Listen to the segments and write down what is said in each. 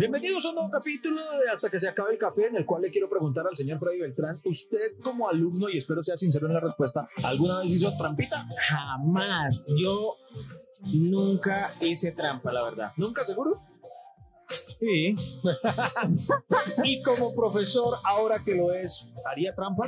Bienvenidos a un nuevo capítulo de Hasta que se acabe el café, en el cual le quiero preguntar al señor Freddy Beltrán, usted como alumno, y espero sea sincero en la respuesta, ¿alguna vez hizo trampita? Jamás. Yo nunca hice trampa, la verdad. ¿Nunca seguro? Sí. Y como profesor, ahora que lo es, ¿haría trampa?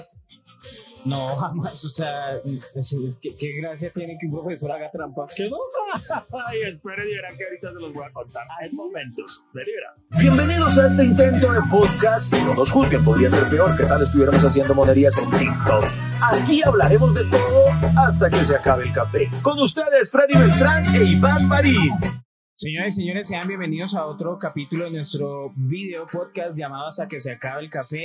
No, jamás. O sea, es- ¿qué, qué gracia tiene que un profesor haga trampa? ¿Qué no? Ay, espere y que ahorita se los voy a contar en momentos. Verá. Bienvenidos a este intento de podcast. No nos juzguen, podría ser peor que tal estuviéramos haciendo monerías en TikTok. Aquí hablaremos de todo hasta que se acabe el café. Con ustedes, Freddy Beltrán e Iván Marín. Señoras y señores, sean bienvenidos a otro capítulo de nuestro video podcast llamado Hasta que se acabe el café.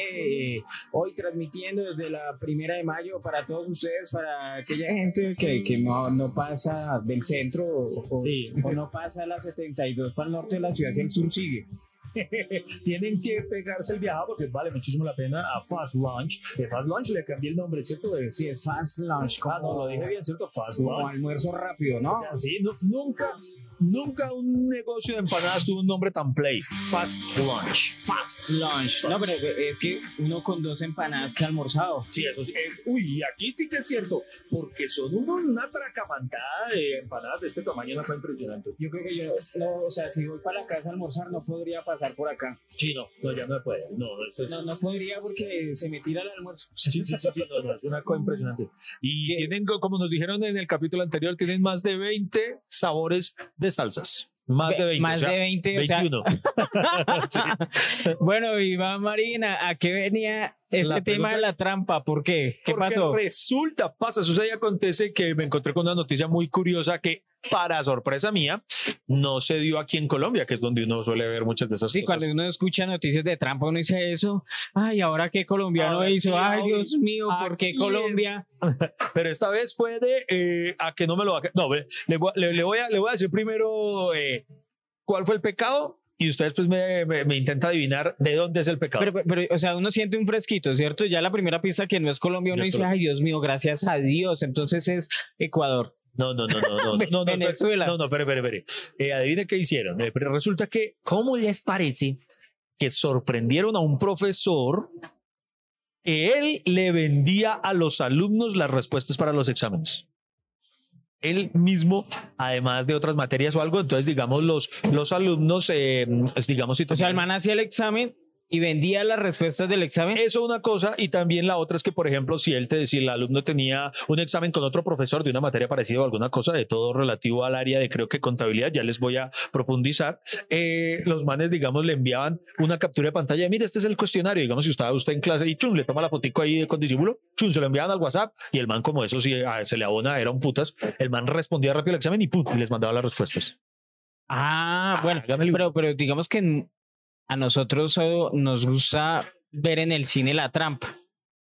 Eh, hoy transmitiendo desde la primera de mayo para todos ustedes, para aquella gente que, que no, no pasa del centro o, Sí. o no pasa la 72 para el norte de la ciudad, si el sur sigue. Tienen que pegarse el viaje porque vale muchísimo la pena a Fast Lunch. De Fast Lunch le cambié el nombre, ¿cierto? De- Sí, es fast lunch, Ah, no, como, lo dije bien, ¿cierto? Fast como Lunch. almuerzo rápido, ¿no? Sí, nu- nunca, nunca un negocio de empanadas tuvo un nombre tan play. Fast Lunch. Fast lunch. No, pero es que uno con dos empanadas que ha almorzado. Sí, eso sí es. Uy, aquí sí que es cierto, porque son unos, una tracamantada de empanadas de este tamaño, una cosa impresionante. Yo creo que yo, no, o sea, si voy para la casa a almorzar, no podría pasar por acá. Sí, no, no, ya no puede. No, no, esto es. No, no podría porque se me tira el almuerzo. Sí, sí, sí, sí, no, no, es una cosa impresionante. Y tienen, como nos dijeron en el capítulo anterior, tienen más de 20 sabores de salsas. Más de 20. Más o sea, de 20, o sea, 21. Sí. Bueno, Iván Marina, ¿a qué venía este La tema de la trampa? ¿Por qué? ¿Qué Porque pasó? Resulta, pasa, sucede y acontece que me encontré con una noticia muy curiosa que, para sorpresa mía, no se dio aquí en Colombia, que es donde uno suele ver muchas de esas Sí, cosas. cuando uno escucha noticias de trampa, uno dice eso. Ay, ahora qué colombiano Ahora hizo. sí, Ay, Dios mío, ¿por qué Colombia? Pero esta vez fue de eh, a que no me lo va a. No, le, voy, a- le- le voy a, le voy a decir primero eh, cuál fue el pecado y ustedes pues me, me, me intenta adivinar de dónde es el pecado. Pero, pero, o sea, uno siente un fresquito, ¿cierto? Ya la primera pista que no es Colombia, uno dice, ay, Dios mío, gracias a Dios. Entonces es Ecuador. No, no, no, no, no, no, no, no, Venezuela. No, no, espere, espere, espere. Eh, adivine qué hicieron. Eh, pero resulta que, ¿cómo les parece que sorprendieron a un profesor que él le vendía a los alumnos las respuestas para los exámenes? Él mismo, además de otras materias o algo, entonces, digamos, los, los alumnos, eh, digamos, si O sea, el man hacía el examen y vendía las respuestas del examen. eso una cosa y también la otra es que, por ejemplo, si él te si el alumno tenía un examen con otro profesor de una materia parecida o alguna cosa de todo relativo al área de creo que contabilidad, ya les voy a profundizar, eh, los manes, digamos, le enviaban una captura de pantalla, de, mire, este es el cuestionario, digamos, si estaba usted en clase y chum, le toma la fotico ahí con disímulo, chum, se lo enviaban al WhatsApp y el man, como eso sí ah, se le abona, era un putas, el man respondía rápido al examen y pum, les mandaba las respuestas. Ah, bueno, hágame el- pero, pero digamos que a nosotros oh, nos gusta ver en el cine la trampa,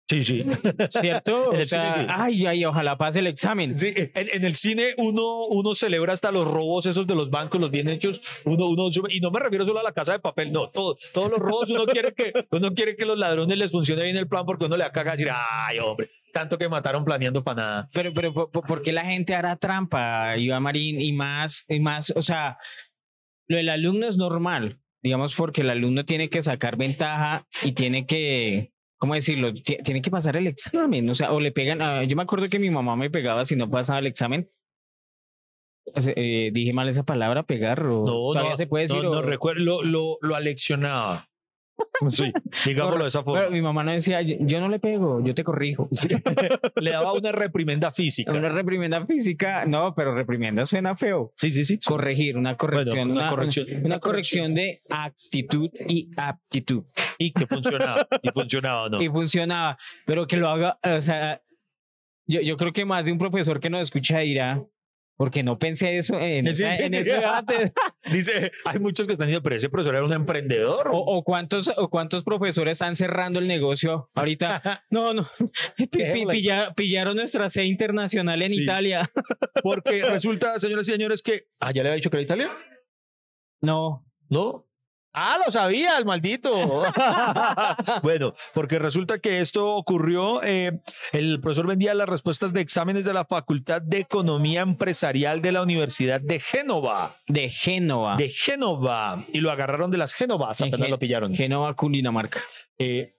Sí, sí. ¿cierto? O el cine, sea, sí. ay, ay, ojalá pase el examen. Sí, en, en el cine uno, uno celebra hasta los robos esos de los bancos, los bien hechos. Uno, uno y no me refiero solo a la casa de papel, no, todo, todos los robos uno quiere que uno quiere que los ladrones les funcione bien el plan porque uno le acaba decir, ay, hombre, tanto que mataron planeando para nada. Pero, pero, ¿por, por- por qué la gente hará trampa, Iván Marín? Y más, y más, o sea, lo del alumno es normal, digamos, porque el alumno tiene que sacar ventaja y tiene que, ¿cómo decirlo? Ti- Tiene que pasar el examen, o sea, o le pegan, yo me acuerdo que mi mamá me pegaba si no pasaba el examen. Eh, dije mal esa palabra, pegar, o No, todavía no, se puede decir. no, no o- recuerdo, lo, lo, lo aleccionaba. Sí, digámoslo de esa Pero forma. mi mamá no decía, yo, yo no le pego, yo te corrijo. Le daba una reprimenda física. Una reprimenda física, no, pero reprimenda suena feo. Sí, sí, sí. corregir, una corrección, una una, corrección. una, Una corrección de actitud y aptitud. Y que funcionaba. Y funcionaba, ¿no? Y funcionaba, pero que lo haga, o sea, yo, yo creo que más de un profesor que nos escucha dirá, porque no pensé eso en, Sí, en sí. ese debate. Dice, hay muchos que están diciendo, pero ese profesor era un emprendedor. O, o cuántos, o cuántos profesores están cerrando el negocio ahorita. No, no. Pi- pi- pilla- pillaron nuestra C internacional en. Italia. Porque resulta, señoras y señores, que. Ah, ya le había dicho que era Italia. No. ¿No? Ah, lo sabía, el maldito. bueno, porque resulta que esto ocurrió. eh, el profesor vendía las respuestas de exámenes de la Facultad de Economía Empresarial de la Universidad de Génova. De Génova. De Génova. Y lo agarraron de las Génovas. En Apenas lo pillaron. Génova, Cundinamarca. Eh,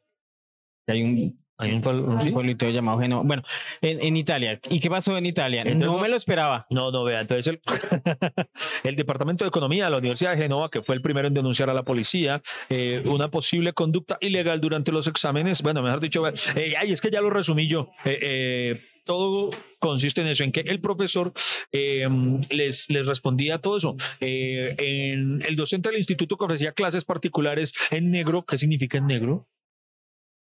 Hay un, hay un pueblo- un ¿sí? pueblito llamado Génova. Bueno, en, en Italia. ¿Y qué pasó en Italia? Entonces, no me lo esperaba. No, no, vea, entonces el, el Departamento de Economía de la Universidad de Génova, que fue el primero en denunciar a la policía eh, una posible conducta ilegal durante los exámenes, bueno, mejor dicho, eh, ay, es que ya lo resumí yo. Eh, eh, todo consiste en eso, en que el profesor eh, les, les respondía todo eso. Eh, en el docente del instituto que ofrecía clases particulares en negro, ¿qué significa en negro?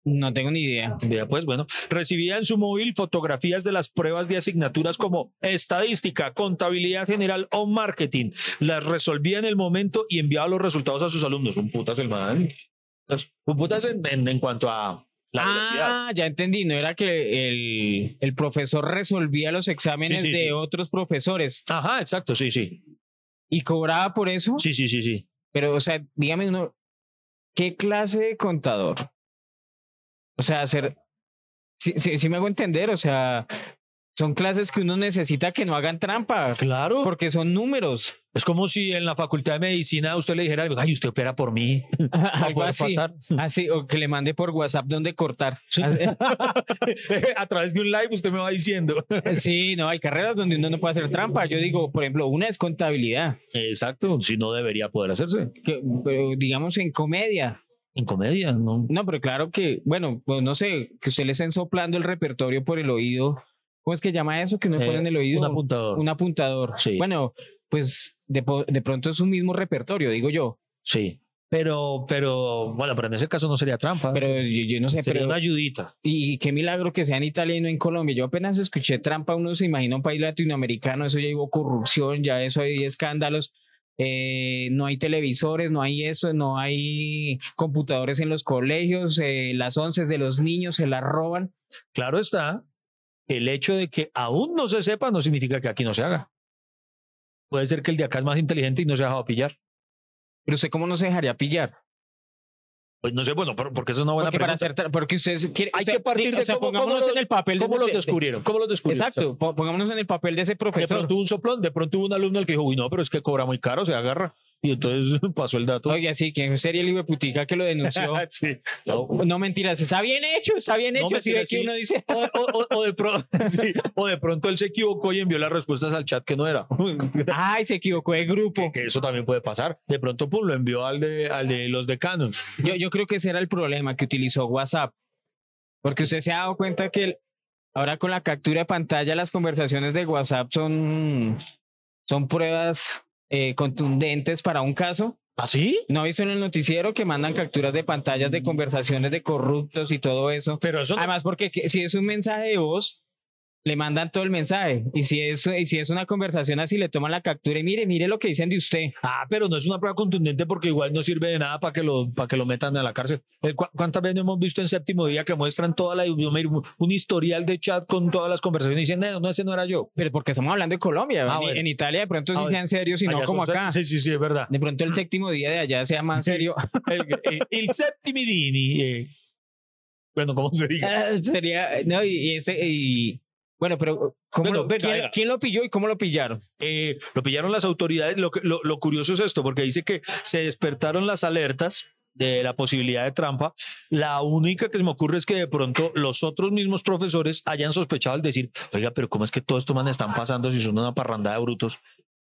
No tengo ni idea. Vea, pues bueno, recibía en su móvil fotografías de las pruebas de asignaturas como estadística, contabilidad general o marketing. Las resolvía en el momento y enviaba los resultados a sus alumnos. Un putas el man. Pues, Un putas en, en- en cuanto a la velocidad. Ah, ya entendí. No era que el, el profesor resolvía los exámenes Sí, sí, de sí. otros profesores Ajá, exacto, sí, sí. y cobraba por eso. Sí, sí, sí, sí. Pero, o sea, dígame uno, ¿qué clase de contador? O sea, hacer. Sí, sí, sí me hago entender, o sea, son clases que uno necesita que no hagan trampa, Claro. porque son números. Es como si en la facultad de medicina usted le dijera, ay, usted opera por mí. Algo así. pasar. Así, o que le mande por WhatsApp dónde cortar. Sí. Así- a través de un live usted me va diciendo. Sí, no, hay carreras donde uno no puede hacer trampa. Yo digo, por ejemplo, una es contabilidad, Exacto, si no debería poder hacerse. que, pero digamos en comedia. En comedia, ¿no? No, pero claro que, bueno, pues no sé, que usted le estén soplando el repertorio por el oído. ¿Cómo es que llama eso que uno Eh, pone en el oído? Un apuntador. Un apuntador. Sí. Bueno, pues de, de pronto es un mismo repertorio, digo yo. Sí. Pero, pero, bueno, pero en ese caso no sería trampa. Pero yo, yo no sé, sería pero. una ayudita. Y qué milagro que sea en Italia y no en Colombia. Yo apenas escuché trampa, uno se imagina un país latinoamericano, eso ya hubo corrupción, ya eso hay escándalos. Eh, no hay televisores, no hay eso, no hay computadores en los colegios, eh, las once de los niños se las roban. Claro está, el hecho de que aún no se sepa no significa que aquí no se haga. Puede ser que el de acá es más inteligente y no se ha dejado pillar. Pero usted cómo no se dejaría pillar? Pues no sé, bueno, porque eso es una buena Porque para hacer porque ustedes quieren Hay que partir de o sea, cómo- pongámonos cómo los- en el papel de- ¿Cómo los de- de- descubrieron? ¿Cómo los descubrieron? Exacto, po- pongámonos en el papel de ese De profesor. pronto hubo un soplón, de pronto hubo un alumno al que dijo, uy, no, pero es que cobra muy caro, se agarra. Y entonces pasó el dato. Oye, sí, que sería el hijo de putica que lo denunció. Sí. no, no, mentiras, está bien hecho, está bien No, hecho. Mentira, que sí. uno dice, O, o- o- de pro- sí, o de pronto él se equivocó y envió las respuestas al chat que no era. ay, se equivocó de grupo. que eso también puede pasar. De pronto, pum, lo envió al de, al de los decanos. Yo, yo creo que ese era el problema que utilizó WhatsApp. Porque usted se ha dado cuenta que el- ahora con la captura de pantalla las conversaciones de WhatsApp son, son pruebas eh, contundentes para un caso. ¿Ah, sí? ¿No visto en el noticiero que mandan capturas de pantallas de conversaciones de corruptos y todo eso? Pero eso Además, porque que- si es un mensaje de voz, le mandan todo el mensaje. Y si es, y si es una conversación así, le toman la captura y mire, mire lo que dicen de usted. Ah, pero no es una prueba contundente porque igual no sirve de nada para que lo, para que lo metan a la cárcel. Eh, ¿cu- ¿Cuántas veces hemos visto en séptimo día que muestran toda la un historial de chat con todas las conversaciones y dicen, no, no, ese no era yo? Pero porque estamos hablando de Colombia. Ah, en, bueno. en Italia de pronto sí Ah, sean serios y no como acá. Sí, sí, sí, es verdad. De pronto el séptimo día de allá sea más serio. El, el, el septimidini. eh, bueno, ¿cómo se diga? Sería, no, y, y ese, y, bueno, pero ¿cómo Bueno, lo- ¿quién, lo pilló y cómo lo pillaron? Eh, lo pillaron las autoridades. Lo, lo, lo curioso es esto, porque dice que se despertaron las alertas de la posibilidad de trampa. La única que se me ocurre es que de pronto los otros mismos profesores hayan sospechado al decir, oiga, pero ¿cómo es que todo esto man están pasando si son una parranda de brutos?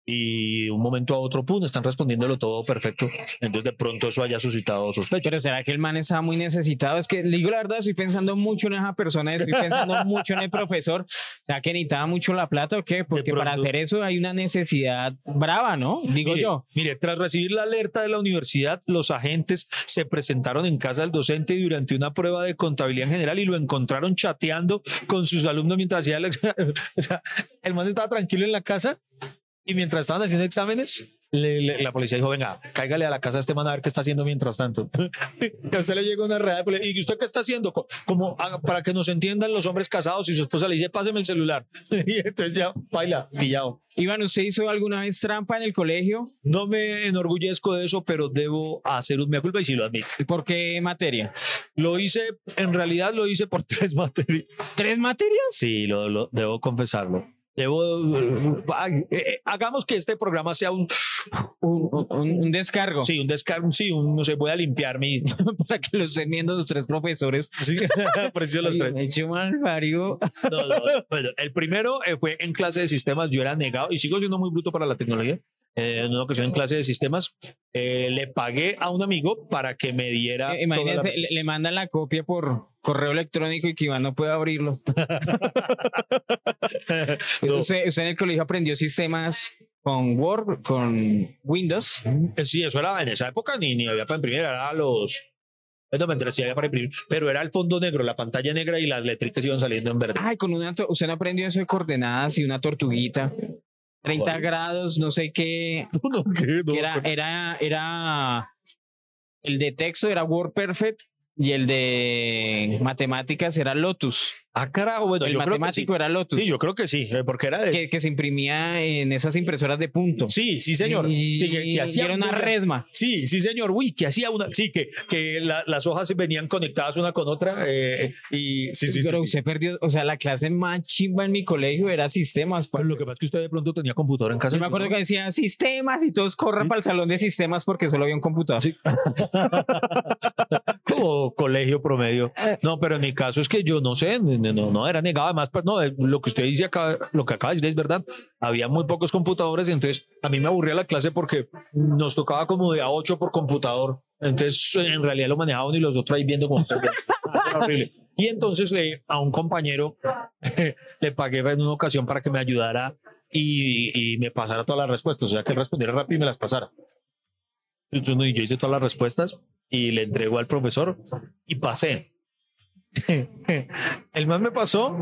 Y un momento a otro, pum, están respondiéndolo todo perfecto. Entonces de pronto eso haya suscitado sospecha. Pero ¿será que el man estaba muy necesitado? Es que le digo la verdad, estoy pensando mucho en esa persona, estoy pensando mucho en el profesor. O sea, que necesitaba mucho la plata o qué? Porque para hacer eso hay una necesidad brava, ¿no? Digo Mire, yo. Mire, tras recibir la alerta de la universidad, los agentes se presentaron en casa del docente durante una prueba de contabilidad en general y lo encontraron chateando con sus alumnos mientras hacía ex- O sea, el man estaba tranquilo en la casa y mientras estaban haciendo exámenes, le- le- la policía dijo, venga, cáigale a la casa a este man a ver qué está haciendo mientras tanto. y a usted le llega una red, ¿y usted qué está haciendo? Co- Como ah, para que nos entiendan los hombres casados y su esposa le dice, páseme el celular. y entonces ya, baila, pillado. Iván, ¿usted hizo alguna vez trampa en el colegio? No me enorgullezco de eso, pero debo hacer un mea culpa y sí lo admito. ¿Y ¿Por qué materia? Lo hice, en realidad lo hice por tres materias. ¿Tres materias? Sí, lo, lo- debo confesarlo. Debo, eh, eh, hagamos que este programa sea un, Un, un- un descargo. sí, un descargo, sí, un, no sé, voy a limpiar mi, Para que lo estén viendo los tres profesores. sí, aprecio los tres. me eché mal. No, no, el primero eh, fue en clase de sistemas, yo era negado y sigo siendo muy bruto para la tecnología. Eh, en una ocasión en clase de sistemas, eh, le pagué a un amigo para que me diera. Eh, toda la- le, le mandan la copia por correo electrónico y que Iván no puede abrirlo. No, Usted, usted en el colegio aprendió sistemas con Word, con Windows. eh, sí, eso era en esa época, ni, ni había para imprimir, era los. eh, No me enteré si había para imprimir, pero era el fondo negro, la pantalla negra y las letricas iban saliendo en verde. Ay, con una, usted no aprendió eso de coordenadas y una tortuguita. 30 ¿Cuál? grados, no sé qué. No, ¿qué? No, era, era, era, el de texto era WordPerfect y el de matemáticas era Lotus. Ah, carajo, bueno, el yo creo que sí. matemático era Lotus. Sí, yo creo que sí, eh, porque era de. que, que se imprimía en esas impresoras de punto. Sí, sí, señor. Y, Sí, que, hacía era una resma. Sí, sí, señor. Uy, que hacía una. Sí, que, que la- las hojas venían conectadas una con otra. eh, y sí, sí, sí, Pero sí. usted perdió, o sea, la clase más chimba en mi colegio era sistemas. Pero lo que pasa es que usted de pronto tenía computador en casa. Yo me acuerdo que decía sistemas y todos corran Sí. para el salón de sistemas porque solo había un computador. Como colegio promedio. No, pero en mi caso es que yo no sé, no, no, no era negado. Además, pues, no, lo que usted dice acá, lo que acaba de decir es verdad. Había muy pocos computadores, entonces a mí me aburría la clase porque nos tocaba como de a 8 por computador. Entonces, en realidad lo manejaban y los otros ahí viendo como. Era horrible. Y entonces le, a un compañero le pagué en una ocasión para que me ayudara y, me pasara todas las respuestas, o sea, que él respondiera rápido y me las pasara. Entonces, yo hice todas las respuestas y le entrego al profesor y pasé. El man me pasó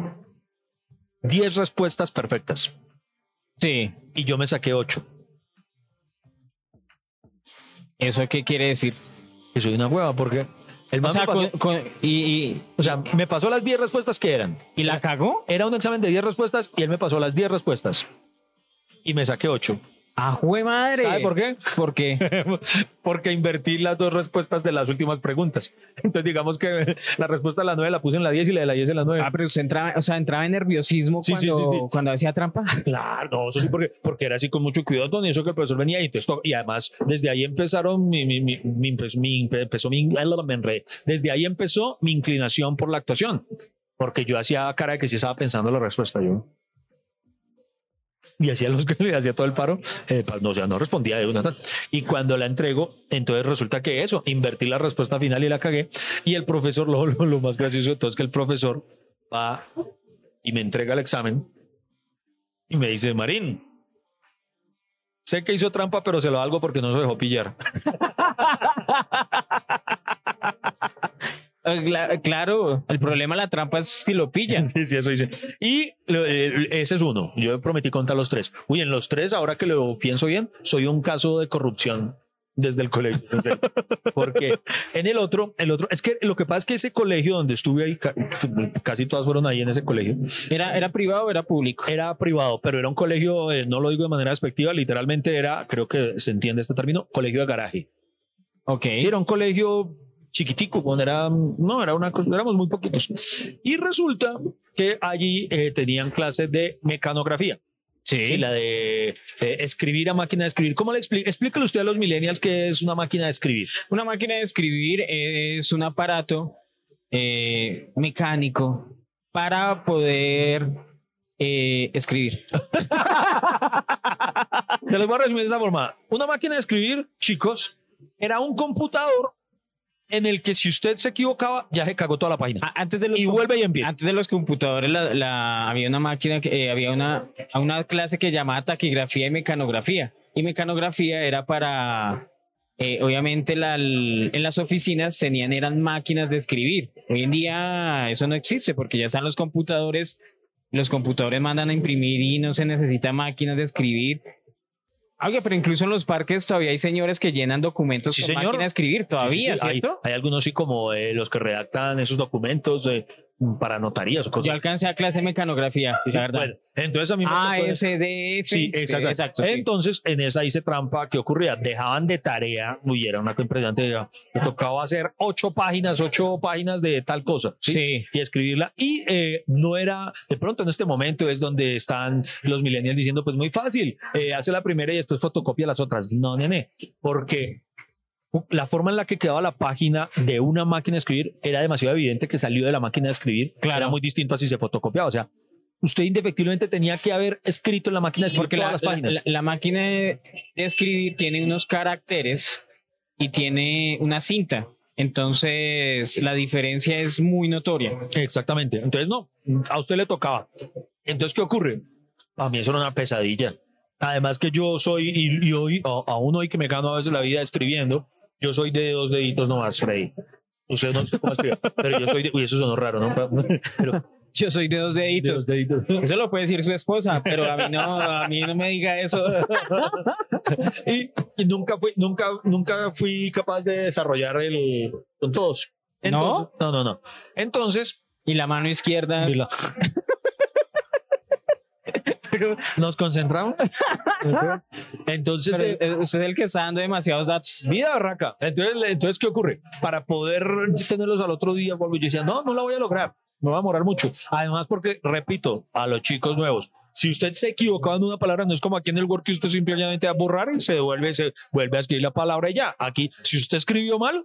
10 respuestas perfectas Sí. y yo me saqué 8. ¿Eso qué quiere decir? Que soy una hueva porque el man O sea, me pasó, con- con- y, y, o sea, me pasó las 10 respuestas que eran. ¿y la cagó? Era un examen de 10 respuestas y él me pasó las 10 respuestas y me saqué 8. ¡Ah, jue madre! ¿Sabe por qué? ¿Por qué? Porque invertí las dos respuestas de las últimas preguntas. Entonces, digamos que la respuesta de la 9 la puse en la 10 y la de la 10 en la 9. Ah, pero usted entraba, o sea, entraba en nerviosismo Sí, cuando, sí, sí. cuando hacía trampa. Claro, no, eso sí, porque, porque era así con mucho cuidado, Tony, eso que el profesor venía y entonces to- y además desde ahí empezaron mi, mi, mi, mi- empezó mi- empezó mi, desde ahí empezó mi inclinación por la actuación, porque yo hacía cara de que sí estaba pensando la respuesta yo. Y hacía los que hacía todo el paro, eh, no, o sea, no respondía de una. Y cuando la entrego, entonces resulta que eso, invertí la respuesta final y la cagué. Y el profesor, lo, lo, lo más gracioso de todo es que el profesor va y me entrega el examen y me dice, Marín, sé que hizo trampa, pero se lo hago porque no se dejó pillar. Ah, cla- Claro, el problema la trampa es si lo pillan. Sí, sí, eso dice. Y eh, ese es uno. Yo prometí contar los tres. Uy, en los tres, ahora que lo pienso bien, soy un caso de corrupción desde el colegio. Porque en el otro, el otro, es que lo que pasa es que ese colegio donde estuve ahí, ca- casi todas fueron ahí en ese colegio, ¿Era, era privado o era público? era privado, pero era un colegio, eh, no lo digo de manera despectiva, literalmente era, creo que se entiende este término, colegio de garaje. Ok. Sí, era un colegio chiquitico, bueno, era, no, era una, cosa- éramos muy poquitos. Y resulta que allí eh, tenían clases de mecanografía. Sí, la de eh, escribir a máquina de escribir. ¿Cómo le explica? Explíquele usted a los millennials qué es una máquina de escribir. Una máquina de escribir es un aparato eh, mecánico para poder eh, escribir. Se los voy a resumir de esta forma. Una máquina de escribir, chicos, era un computador en el que si usted se equivocaba, ya se cagó toda la página. A- Antes de los Y vuelve y empieza. Antes de los computadores la, la- había una máquina, que, eh, había una, una clase que llamaba taquigrafía y mecanografía. Y mecanografía era para, eh, obviamente la- en las oficinas tenían, eran máquinas de escribir. Hoy en día eso no existe porque ya están los computadores, los computadores mandan a imprimir y no se necesitan máquinas de escribir. Oye, pero incluso en los parques todavía hay señores que llenan documentos Sí, con señor. máquina de escribir todavía, Sí, sí, sí. Hay, ¿cierto? hay algunos sí como eh, los que redactan esos documentos eh, para notarías o cosas. Yo alcancé a clase de mecanografía, Sí, la verdad. Bueno, entonces a mí me tocó- ASDF. Sí, exacto. exacto sí. Entonces, en esa hice trampa. ¿Qué ocurría? Dejaban de tarea, uy, era una impresionante. ya, Me tocaba hacer ocho páginas, ocho páginas de tal cosa. ¿sí? Sí. Y escribirla. Y eh, no era, de pronto en este momento es donde están los millennials diciendo, pues muy fácil, eh, hace la primera y después fotocopia las otras. No, nene, porque la forma en la que quedaba la página de una máquina de escribir era demasiado evidente que salió de la máquina de escribir. Claro. Era muy distinto a si se fotocopiaba. O sea, usted indefectiblemente tenía que haber escrito en la máquina de escribir Porque todas la, las la- páginas. la- la máquina de escribir tiene unos caracteres y tiene una cinta. Entonces, la diferencia es muy notoria. Exactamente. Entonces, no, a usted le tocaba. Entonces, ¿qué ocurre? A mí eso era una pesadilla. Además que yo soy, y, y hoy, a- aún hoy que me gano a veces la vida escribiendo, yo soy de dos deditos nomás, Freddy. Usted no sé cómo escribe, pero yo soy de, uy, eso sonó raro, ¿no? Pero Yo soy de dos de deditos. dos deditos. Eso lo puede decir su esposa, pero a mí no, a mí no me diga eso. Y, y nunca fui, nunca, nunca fui capaz de desarrollar el con todos. Entonces, ¿No? No, no, Entonces, Y la mano izquierda. Mira. Pero nos concentramos. Entonces, Pero, eh, usted es el que está dando demasiados datos. vida barraca. Entonces, entonces, ¿qué ocurre? Para poder tenerlos al otro día, vuelvo y yo decía, no, no la voy a lograr. Me va a demorar mucho. Además, porque, repito, a los chicos nuevos, si usted se equivocaba en una palabra, no es como aquí en el Word que usted simplemente va a borrar y se devuelve, se vuelve a escribir la palabra y ya. Aquí, si usted escribió mal,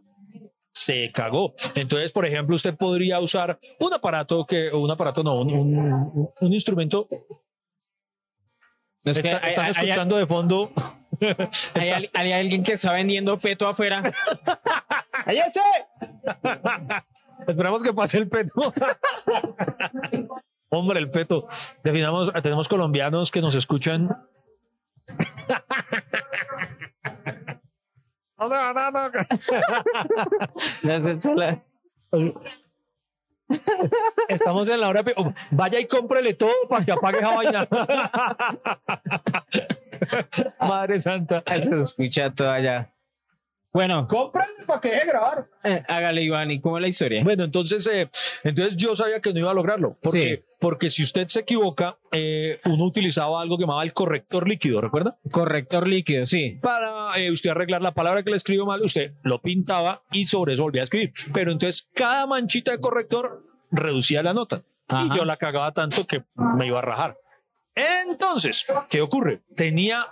se cagó. Entonces, por ejemplo, usted podría usar un aparato que, un aparato no, un, un- un instrumento. No es que Está- hay, están hay- hay- escuchando de fondo. hay al- hay alguien que está vendiendo peto afuera. ¡Cállese! Esperamos que pase el peto. Hombre, el peto. Definamos, tenemos colombianos que nos escuchan. No sé, sola- Estamos en la hora. oh, Vaya y cómprele todo para que apague esa vaina. Madre santa. Eso se escucha todo allá. Bueno, Cómprale para que deje grabar. eh, hágale, Iván. ¿Y cómo es la historia? Bueno, entonces, eh, entonces yo sabía que no iba a lograrlo. Porque, porque si usted se equivoca, eh, uno utilizaba algo que llamaba el corrector líquido, ¿recuerda? Corrector líquido, sí. Para eh, usted arreglar la palabra que le escribió mal, usted lo pintaba y sobre eso volvía a escribir. Pero entonces cada manchita de corrector reducía la nota. Ajá. Y yo la cagaba tanto que me iba a rajar. Entonces, ¿qué ocurre? Tenía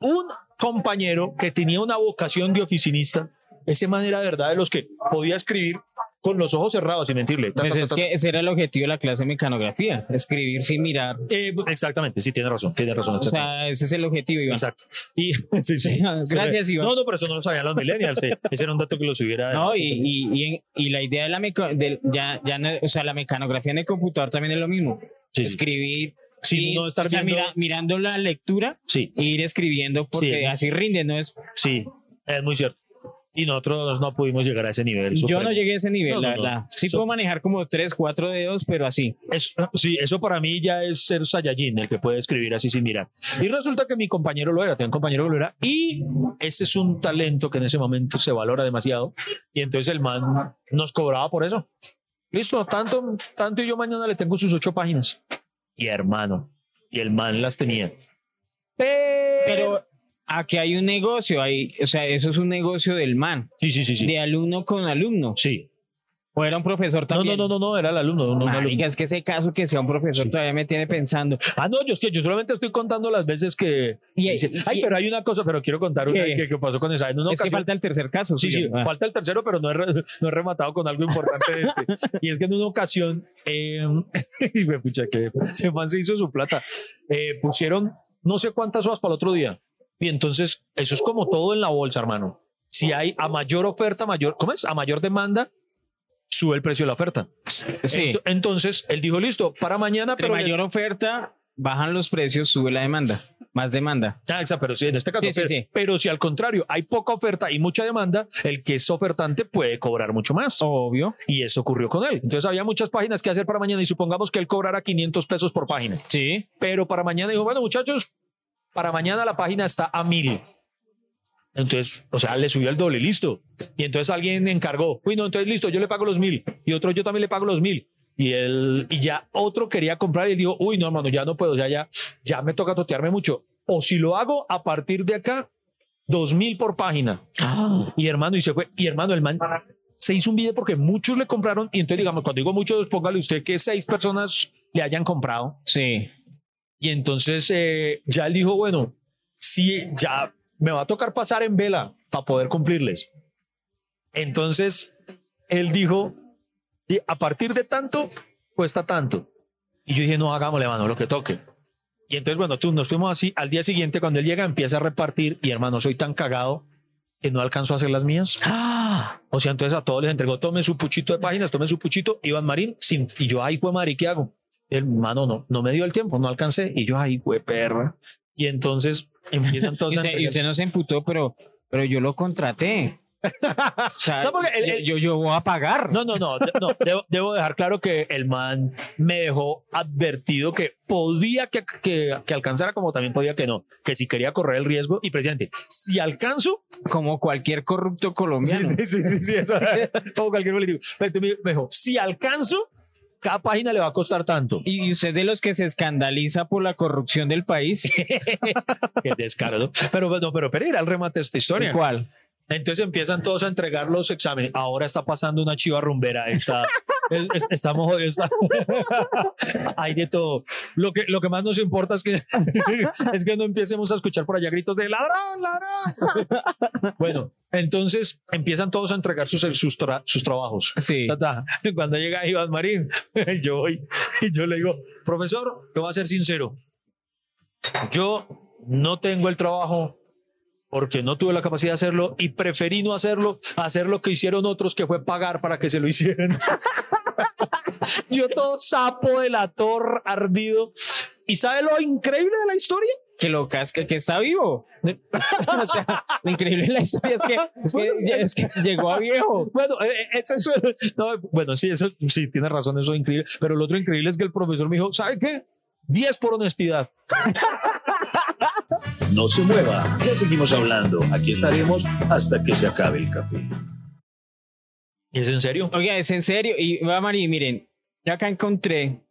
un compañero que tenía una vocación de oficinista. Ese man era verdad de los que podía escribir con los ojos cerrados, sin mentirle. Ta, Pues ta, es que ese era el objetivo de la clase de mecanografía, escribir sin mirar. Eh, exactamente, sí, tiene razón, tiene razón. O sea, ese es el objetivo, Iván. Exacto. Y, sí, sí. Gracias, Iván. No, no, pero eso no lo sabían los millennials. eh. Ese era un dato que los hubiera. No, y, y, y, la idea de la del- ya, ya no, o sea, la mecanografía en el computador también es lo mismo. Sí, sí. Escribir Sin y, no estar o sea, viendo- mira- mirando la lectura Sí, e ir escribiendo porque Sí. así rinde, ¿no es? sí, es muy cierto. Y nosotros no pudimos llegar a ese nivel. Yo no llegué a ese nivel, No, la no, no. verdad. Sí So- puedo manejar como tres, cuatro dedos, pero así. Eso, sí, eso para mí ya es ser Saiyajin, el que puede escribir así sin mirar. Y resulta que mi compañero lo era, tenía un compañero que lo era, y ese es un talento que en ese momento se valora demasiado. Y entonces el man nos cobraba por eso. Listo, tanto, tanto y yo mañana le tengo sus ocho páginas. Y hermano, y el man las tenía. Pero, Pero aquí hay un negocio, hay, o sea, eso es un negocio del man, sí, sí, sí, sí. de alumno con alumno. Sí. O era un profesor también. no, no, no, no, era el alumno. no, Marica, es que ese caso que sea un profesor todavía me tiene pensando. Ah, no, yo es que yo solamente estoy contando las veces que. Y- dice, y- Ay, y- pero hay una cosa, pero quiero contar una que, que pasó con esa. En una es que ocasión- falta el tercer caso. Sí, sí. Ah. falta el tercero, pero no he, no he rematado con algo importante. este. y es que en una ocasión, eh, y me pucha que se man se hizo su plata. Eh, pusieron no sé cuántas hojas para el otro día. Y entonces, eso es como todo en la bolsa, hermano. Si hay a mayor oferta, mayor, ¿cómo es? A mayor demanda, sube el precio de la oferta. Sí. Ent- Entonces, él dijo, listo, para mañana, pero... mayor oferta, bajan los precios, sube la demanda. Más demanda. Ah, exacto, pero sí, en este caso. Sí, sí, pero, sí. pero si al contrario hay poca oferta y mucha demanda, el que es ofertante puede cobrar mucho más. Obvio. Y eso ocurrió con él. Entonces había muchas páginas que hacer para mañana y supongamos que él cobrara 500 pesos por página. Sí. Pero para mañana dijo, bueno muchachos, para mañana la página está a mil. Entonces, o sea, le subió el doble, listo. Y entonces alguien encargó, uy, no, entonces listo, yo le pago los mil. Y otro, yo también le pago los mil. Y él, y ya otro quería comprar y dijo, uy, no, hermano, ya no puedo, ya, ya, ya me toca totearme mucho. O si lo hago a partir de acá, dos mil por página. Y hermano, y se fue. Y hermano, el man se hizo un video porque muchos le compraron. Y entonces, digamos, cuando digo muchos, póngale usted que seis personas le hayan comprado. Sí. Y entonces eh, ya él dijo, bueno, sí, ya me va a tocar pasar en vela para poder cumplirles. Entonces, él dijo, "Y a partir de tanto, cuesta tanto. Y yo dije, no, hagámosle, mano, lo que toque. Y entonces, bueno, tú nos fuimos así. Al día siguiente, cuando él llega, empieza a repartir. Y hermano, soy tan cagado que no alcanzó a hacer las mías. O sea, entonces a todos les entregó, tome su puchito de páginas, tome su puchito, Iván Marín, sin, y yo, ay, fue Mari, ¿qué hago? El mano no, no me dio el tiempo, no alcancé, y yo, ay, fue perra. Y entonces empiezan todos Y usted, y usted no se emputó, pero, pero yo lo contraté. O sea, No, el- el- yo, yo voy a pagar. No, no, no, no, debo, debo dejar claro que el man me dejó advertido que podía que, que, que alcanzara como también podía que no, que si quería correr el riesgo y presidente, si alcanzo, Como cualquier corrupto colombiano. Sí, sí, sí, sí, eso. Como cualquier político. Me dijo, si alcanzo, cada página le va a costar tanto. Y usted de los que se escandaliza por la corrupción del país. Qué descaro, ¿no? Pero, no, pero, pero era el remate de esta historia. ¿Cuál? Entonces empiezan todos a entregar los exámenes. Ahora está pasando una chiva rumbera. Está, es- es- estamos jodidos. está- Hay de todo. Lo que, lo que más nos importa es que, es que no empecemos a escuchar por allá gritos de ladrón, ladrón. Bueno, entonces empiezan todos a entregar sus, sus, tra- sus trabajos. Sí. Cuando llega Iván Marín, yo voy y yo le digo, profesor, te voy a ser sincero. Yo no tengo el trabajo porque no tuve la capacidad de hacerlo y preferí no hacerlo, hacer lo que hicieron otros, que fue pagar para que se lo hicieran. yo todo sapo de la torre ardido. ¿Y sabe lo increíble de la historia? Que lo casca, que está vivo. o sea, lo increíble de la historia es que, es que, es que llegó a viejo. Bueno, eh, eh, ese es no, bueno, sí, eso sí, tiene razón, eso es increíble. Pero lo otro increíble es que el profesor me dijo, ¿sabe qué? 10 por honestidad. No se mueva, ya seguimos hablando. Aquí estaremos hasta que se acabe el café. ¿Y es en serio? Oiga, es en serio. Y va, Mari, miren, ya acá encontré.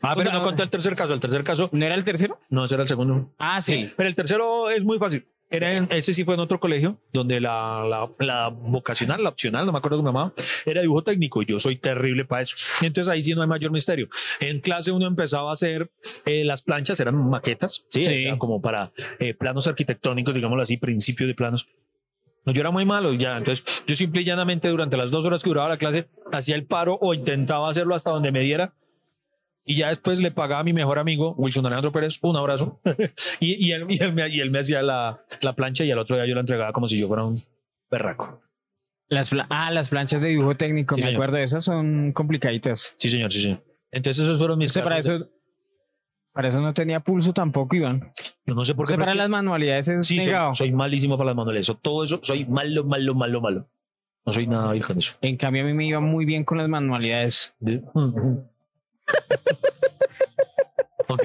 Ah, pero no conté el tercer caso. El tercer caso, ¿No era el tercero? no, ese era el segundo. Ah, sí. Pero el tercero es muy fácil. Era en- ese sí fue en otro colegio, donde la, la, la vocacional, la opcional, no me acuerdo cómo llamaba, era dibujo técnico yo soy terrible para eso. Entonces ahí sí no hay mayor misterio. En clase uno empezaba a hacer eh, las planchas, eran maquetas, sí, Sí. Como para eh, planos arquitectónicos, digámoslo así, principio de planos. No, yo era muy malo ya, entonces yo simple y llanamente durante las dos horas que duraba la clase hacía el paro o intentaba hacerlo hasta donde me diera y ya después le pagaba a mi mejor amigo, Wilson Alejandro Pérez, un abrazo. y, y, él, y, él me, y él me hacía la, la plancha y al otro día yo la entregaba como si yo fuera un berraco. Las ah, las planchas de dibujo técnico, Sí, me señor. acuerdo. Esas son complicaditas. Sí, señor, sí, señor. Entonces esos fueron mis... Para eso, para eso no tenía pulso tampoco, Iván. Yo no sé por qué... Para que- las manualidades es sí, soy, soy malísimo para las manualidades. Todo eso, soy malo, malo, malo, malo. No soy nada con eso. En cambio, a mí me iba muy bien con las manualidades. Ok.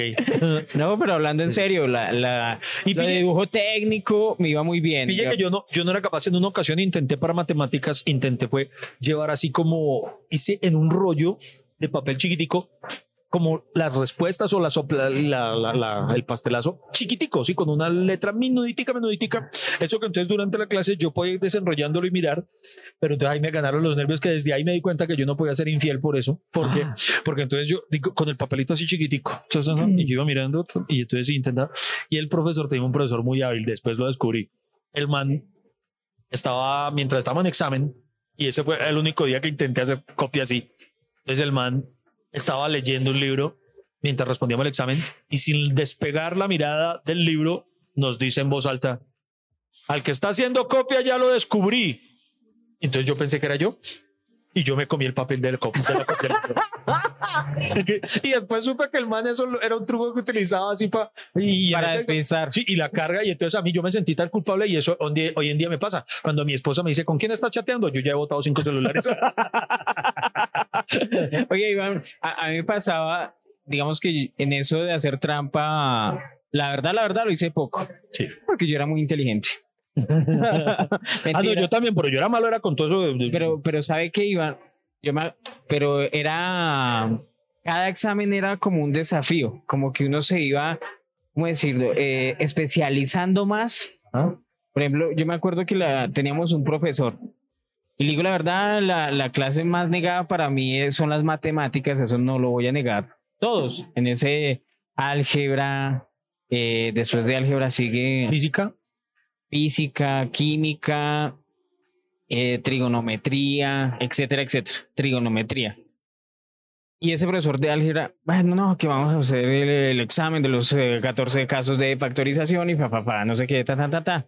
No, pero hablando en serio, la, la, Y lo de dibujo técnico me iba muy bien. Pille Yo- que yo no, yo no era capaz en una ocasión, intenté para matemáticas, intenté fue llevar así como, hice en un rollo de papel chiquitico, como las respuestas o la sopla, la, la- la- el pastelazo chiquitico, sí, con una letra minuditica, minuditica. Eso que entonces durante la clase yo podía ir desenrollándolo y mirar, pero entonces ahí me ganaron los nervios que desde ahí me di cuenta que yo no podía ser infiel por eso, porque, Ah. porque entonces yo digo, con el papelito así chiquitico, entonces, y yo iba mirando y entonces intentaba, y el profesor, tenía un profesor muy hábil, después lo descubrí, el man estaba, mientras estaba en examen, y ese fue el único día que intenté hacer copia así, entonces el man estaba leyendo un libro mientras respondíamos el examen y sin despegar la mirada del libro nos dice en voz alta, al que está haciendo copia ya lo descubrí. Entonces yo pensé que era yo y yo me comí el papel del de libro. y después supe que el man eso era un truco que utilizaba así pa- y para despistar. Sí, y la carga, y entonces a mí yo me sentí tan culpable y eso hoy en día me pasa. Cuando mi esposa me dice, ¿con quién está chateando? Yo ya he botado cinco celulares. Oye, Iván, a, a mí me pasaba, digamos que en eso de hacer trampa La verdad, la verdad, lo hice poco. Sí. Porque yo era muy inteligente. Ah, no, yo también, pero yo era malo, era con todo eso. de- Pero, pero sabe que Iván, yo me, pero era, cada examen era como un desafío, como que uno se iba, ¿cómo decirlo?, Eh, especializando más. ¿Ah? Por ejemplo, yo me acuerdo que la, teníamos un profesor, y digo la verdad, la, la clase más negada para mí son las matemáticas, eso no lo voy a negar. Todos, en ese álgebra, eh, después de álgebra sigue Física. Física, química, eh, trigonometría, etcétera, etcétera. Trigonometría. Y ese profesor de álgebra, bueno, no, que vamos a hacer el, el examen de los eh, 14 casos de factorización y papá, pa, pa, no sé qué, ta, ta, ta, ta.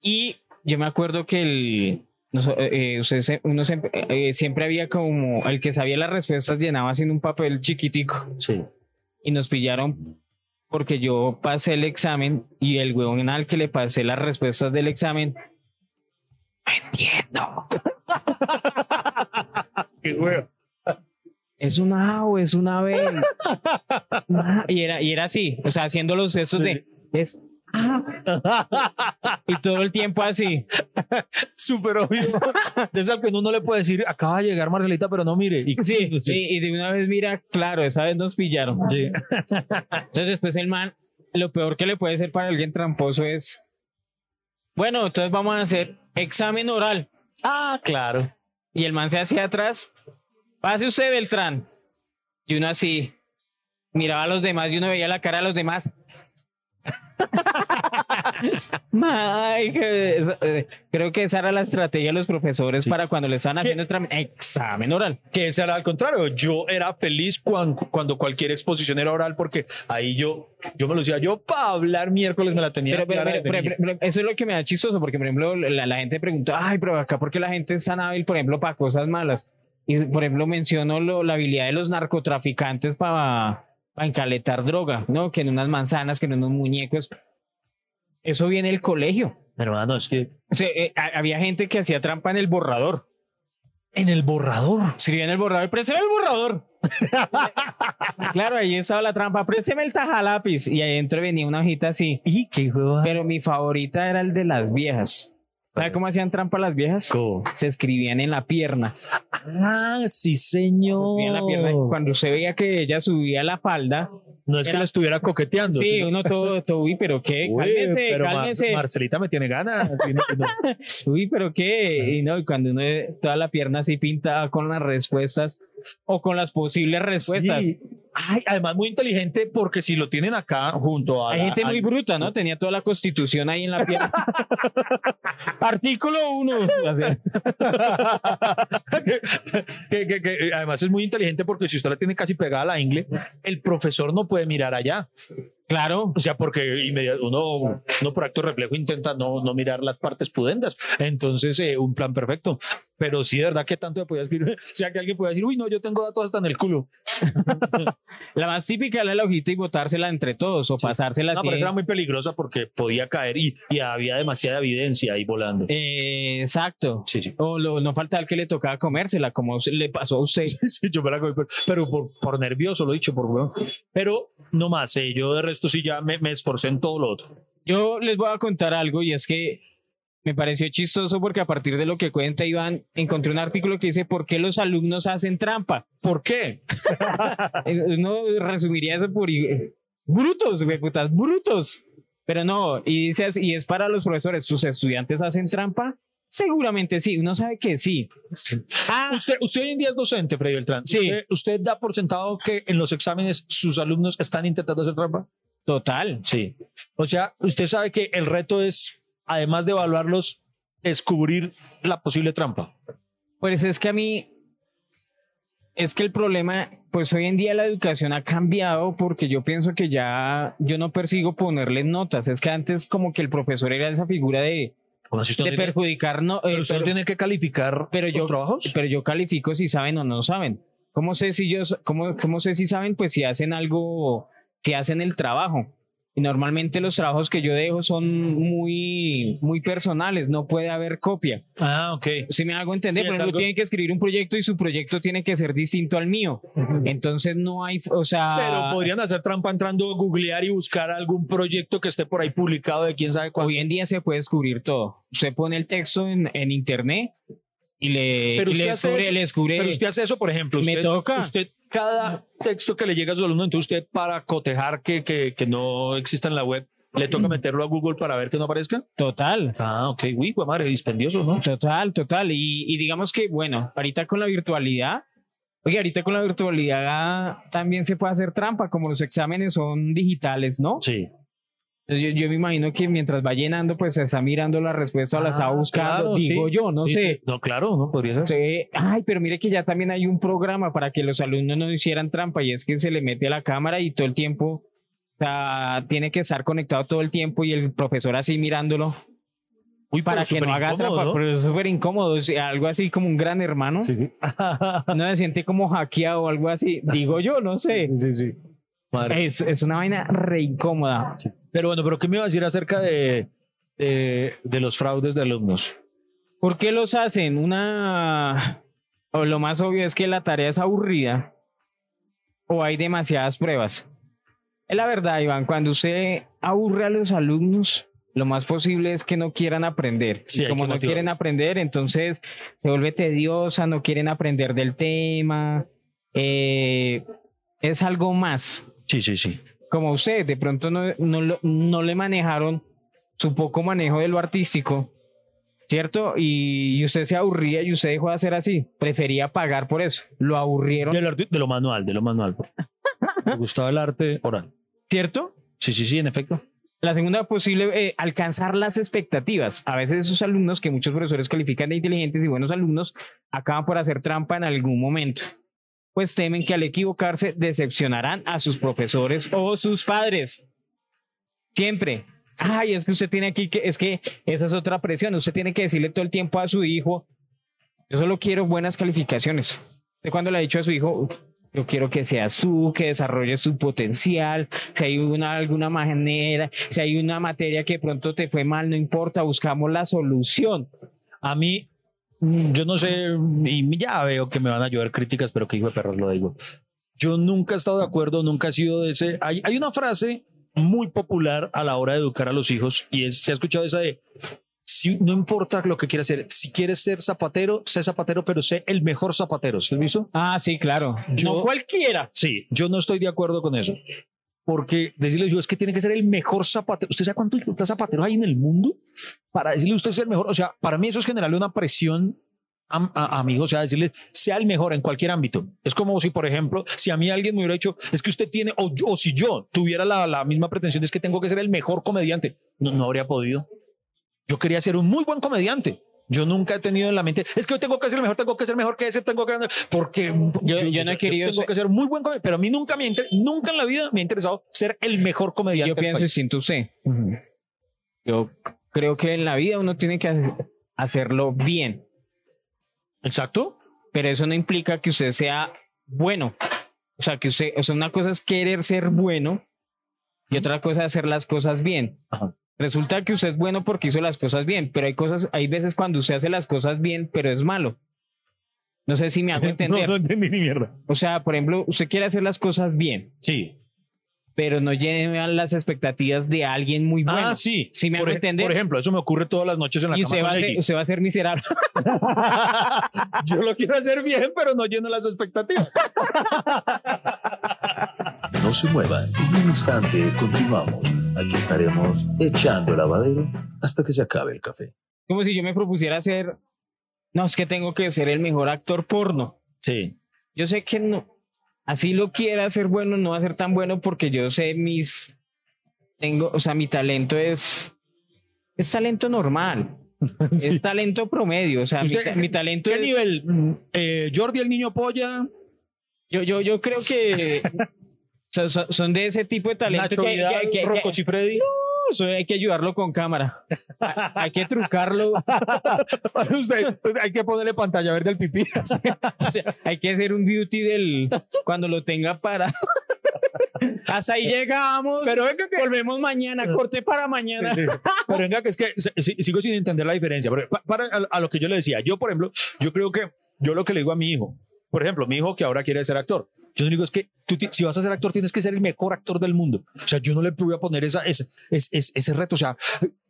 Y yo me acuerdo que el, eh, eh, uno se- eh, siempre había como el que sabía las respuestas llenaba haciendo un papel chiquitico Sí. y nos pillaron porque yo pasé el examen y el huevón al que le pasé las respuestas del examen. No entiendo. Qué huevo. ¿Es una A o es una B? Y era, y era así, o sea, haciendo los gestos de es. Y todo el tiempo así. Súper obvio. De eso al que uno no le puede decir, acaba de llegar Marcelita, pero no mire. Y, Sí, sí, y de una vez mira, claro, esa vez nos pillaron. Sí. Entonces después el man, lo peor que le puede ser para alguien tramposo es, bueno, entonces vamos a hacer examen oral. Ah, claro. Y el man se hacía atrás. Pase usted, Beltrán. Y uno así miraba a los demás y uno veía la cara de los demás. Ay, que eso, eh, creo que esa era la estrategia de los profesores para cuando le estaban haciendo examen, examen oral. Que ese era al contrario. Yo era feliz cuando, cuando cualquier exposición era oral porque ahí yo, yo me lo decía, yo para hablar miércoles me la tenía Pero, pero- pero- pero eso es lo que me da chistoso, porque por ejemplo la, la gente pregunta, ay, pero acá porque la gente es tan hábil, por ejemplo, para cosas malas. Y por ejemplo menciono lo- la habilidad de los narcotraficantes para, para encaletar droga, ¿no? Que en unas manzanas, que en unos muñecos. Eso viene del colegio. Hermano, es que O sea, eh, ha- había gente que hacía trampa en el borrador. en el borrador. Escribía en el borrador, présteme el borrador. claro, ahí estaba la trampa, présteme el tajalápiz. Y ahí dentro venía una hojita así. Y qué hueva. Pero mi favorita era el de las viejas. ¿Sabe cómo hacían trampa las viejas? ¿Cómo? Se escribían en la pierna. Ah, sí, señor. Escribían en la pierna. Cuando usted veía que ella subía la falda, No es que la estuviera coqueteando. sí, sino- uno todo, todo, uy, pero qué, Uy, cálmese, pero Mar-. Marcelita me tiene ganas. Uy, pero qué. Y no, y cuando uno toda la pierna así pintada con las respuestas o con las posibles respuestas. Sí. Ay, además muy inteligente porque si lo tienen acá junto a... Hay la- gente muy bruta, ¿no? Tenía toda la constitución ahí en la pierna. Artículo 1. que, que- que, además es muy inteligente porque si usted la tiene casi pegada a la ingle, el profesor no puede mirar allá. Claro. O sea, porque uno, uno por acto reflejo intenta no, no mirar las partes pudendas. Entonces, eh, un plan perfecto. Pero sí, de verdad que tanto podía escribir. O sea, que alguien puede decir, uy, no, yo tengo datos hasta en el culo. La más típica era la hojita y botársela entre todos o pasársela No, así. pero esa era muy peligrosa porque podía caer y, y había demasiada evidencia ahí volando. Eh, exacto. Sí, sí. O lo- no falta el que le tocaba comérsela, como le pasó a usted. Sí, yo me la comí, pero, pero por, por nervioso, lo he dicho, por. Pero no más, eh, yo de resto sí ya me, me esforcé en todo lo otro. Yo les voy a contar algo y es que me pareció chistoso porque a partir de lo que cuenta Iván, encontré un artículo que dice ¿por qué los alumnos hacen trampa? ¿Por qué? Eh, Uno resumiría eso por eh, brutos, güey, putas, brutos. Pero no, y dice así, y es para los profesores, ¿sus estudiantes hacen trampa? Seguramente sí, uno sabe que sí. Ah, Usted, usted hoy en día es docente, Freddy Beltrán. Sí. ¿Usted, usted da por sentado que en los exámenes sus alumnos están intentando hacer trampa? Total. Sí. O sea, usted sabe que el reto es, además de evaluarlos, descubrir la posible trampa. Pues es que a mí, es que el problema, pues hoy en día la educación ha cambiado porque yo pienso que ya yo no persigo ponerles notas. Es que antes como que el profesor era esa figura de, Como si usted de perjudicar, no, eh, pero usted no pero- tiene que calificar pero los yo, trabajos. pero yo califico si saben o no saben. ¿Cómo sé si yo, cómo, cómo sé si saben? Pues si hacen algo, si hacen el trabajo. Y normalmente los trabajos que yo dejo son muy, muy personales, no puede haber copia. Ah, ok. Si me hago entender, Sí, por ejemplo, algo- que escribir un proyecto y su proyecto tiene que ser distinto al mío. Entonces no hay, o sea, Pero podrían hacer trampa entrando a googlear y buscar algún proyecto que esté por ahí publicado de quién sabe cuándo. hoy en día se puede descubrir todo. Usted pone el texto en, en internet y le, Pero y usted hace eso- le descubre- Pero usted hace eso, por ejemplo. Me toca. Usted, cada texto que le llega a su alumno, entonces usted para cotejar que, que, que no exista en la web, le toca meterlo a Google para ver que no aparezca. total. Ah, ok. Uy, madre, dispendioso, ¿no? Total, total. Y, y digamos que, bueno, ahorita con la virtualidad, oye, ahorita con la virtualidad también se puede hacer trampa, como los exámenes son digitales, ¿no? Sí. Entonces yo, yo me imagino que mientras va llenando, pues se está mirando la respuesta o la está Ah, buscando, claro, digo sí. yo, no Sí, sé. sí. No, claro, no podría ser. Sí. Ay, pero mire que ya también hay un programa para que los alumnos no hicieran trampa y es que se le mete a la cámara y todo el tiempo, o sea, tiene que estar conectado todo el tiempo y el profesor así mirándolo Uy, para que no haga trampa, ¿no? pero es súper incómodo, o sea, algo así como un gran hermano. Sí, sí. No se siente como hackeado o algo así, digo yo, no sé. sí, sí, sí. Madre. Es, es una vaina re incómoda. Pero bueno, pero ¿qué me iba a decir acerca de, de, de los fraudes de alumnos? ¿Por qué los hacen? Una. O lo más obvio es que la tarea es aburrida o hay demasiadas pruebas. Es la verdad, Iván, cuando usted aburre a los alumnos, lo más posible es que no quieran aprender. Sí, y como no quieren aprender, entonces se vuelve tediosa, no quieren aprender del tema. eh, es algo más. Sí, sí, sí. Como usted, de pronto no, no, no le manejaron su poco manejo de lo artístico, ¿cierto? Y, y usted se aburría y usted dejó de hacer así. Prefería pagar por eso. Lo aburrieron, De lo, de lo manual, de lo manual. Me gustaba el arte oral. ¿cierto? Sí, sí, sí, en efecto. La segunda posible, eh, alcanzar las expectativas. A veces esos alumnos que muchos profesores califican de inteligentes y buenos alumnos acaban por hacer trampa en algún momento. Pues temen que al equivocarse decepcionarán a sus profesores o sus padres. Siempre. Ay, es que usted tiene aquí que, es que esa es otra presión. Usted tiene que decirle todo el tiempo a su hijo, yo solo quiero buenas calificaciones. ¿De cuando le ha dicho a su hijo, yo quiero que seas tú, que desarrolles tu potencial, si hay una, alguna manera, si hay una materia que pronto te fue mal, no importa, buscamos la solución. A mí, yo no sé, y ya veo que me van a llover críticas, pero que hijo de perros lo digo. Yo nunca he estado de acuerdo, nunca he sido de ese. Hay, hay una frase muy popular a la hora de educar a los hijos y es, se ha escuchado esa de, si, no importa lo que quieras hacer, si quieres ser zapatero, sé zapatero, pero sé el mejor zapatero. ¿Sí has visto? Ah, sí, claro. Yo- no cualquiera. Sí, yo no estoy de acuerdo con eso. Porque decirle yo es que tiene que ser el mejor zapatero. ¿Usted sabe cuántos zapateros hay en el mundo? Para decirle usted es el mejor. O sea, para mí eso es generarle una presión a, a, a mi hijo, o sea, decirle sea el mejor en cualquier ámbito. Es como si, por ejemplo, si a mí alguien me hubiera dicho, es que usted tiene, o, yo- o si yo tuviera la, la misma pretensión, es que tengo que ser el mejor comediante, no, no habría podido. Yo quería ser un muy buen comediante. Yo nunca he tenido en la mente, es que yo tengo que ser mejor, tengo que ser mejor que ese, tengo que porque Yo- yo no he querido tengo ser- que ser muy buen comediante, pero a mí nunca me inter- nunca en la vida me ha interesado ser el mejor comediante. Yo pienso distinto usted. Yo creo que en la vida uno tiene que hacer- hacerlo bien, Exacto. pero eso no implica que usted sea bueno. O sea, que usted, o sea, una cosa es querer ser bueno y otra cosa es hacer las cosas bien. Ajá. Resulta que usted es bueno porque hizo las cosas bien, pero hay cosas, hay veces cuando usted hace las cosas bien, pero es malo. No sé si me hago entender. No, no entendí ni mierda. O sea, por ejemplo, usted quiere hacer las cosas bien, Sí. pero no llevan las expectativas de alguien muy bueno. ah, sí. ¿Sí me por, hago entender? por ejemplo, eso me ocurre todas las noches en la y cama usted va, a ser, usted va a ser miserable. Yo lo quiero hacer bien, pero no lleno las expectativas. No se muevan. En un instante continuamos. Aquí estaremos echando lavadero hasta que se acabe el café. Como si yo me propusiera ser, no, es que tengo que ser el mejor actor porno. Sí. Yo sé que no, así lo quiera ser bueno, no va a ser tan bueno porque yo sé mis, tengo, o sea, mi talento es, es talento normal. Es talento promedio, o sea, mi, ¿Usted- ta- mi talento ¿Qué es... nivel? Eh, Jordi el niño polla, Yo, yo, yo creo que son, son- son de ese tipo de talento Nacho que, Vidal, que- que- Rocco Cifredi. eso hay que ayudarlo con cámara. Hay, hay que trucarlo. Usted, hay que ponerle pantalla verde al pipí. O sea, hay que hacer un beauty del cuando lo tenga para. Hasta ahí llegamos. Pero venga que- volvemos mañana, corte para mañana. Pero venga, que es que sigo sin entender la diferencia. Pero pa- para, a, a lo que yo le decía, yo, por ejemplo, yo creo que yo lo que le digo a mi hijo, por ejemplo, mi hijo que ahora quiere ser actor, yo le digo es que tú, si vas a ser actor, tienes que ser el mejor actor del mundo. O sea, yo no le voy a poner esa, ese, ese, ese- ese reto. O sea,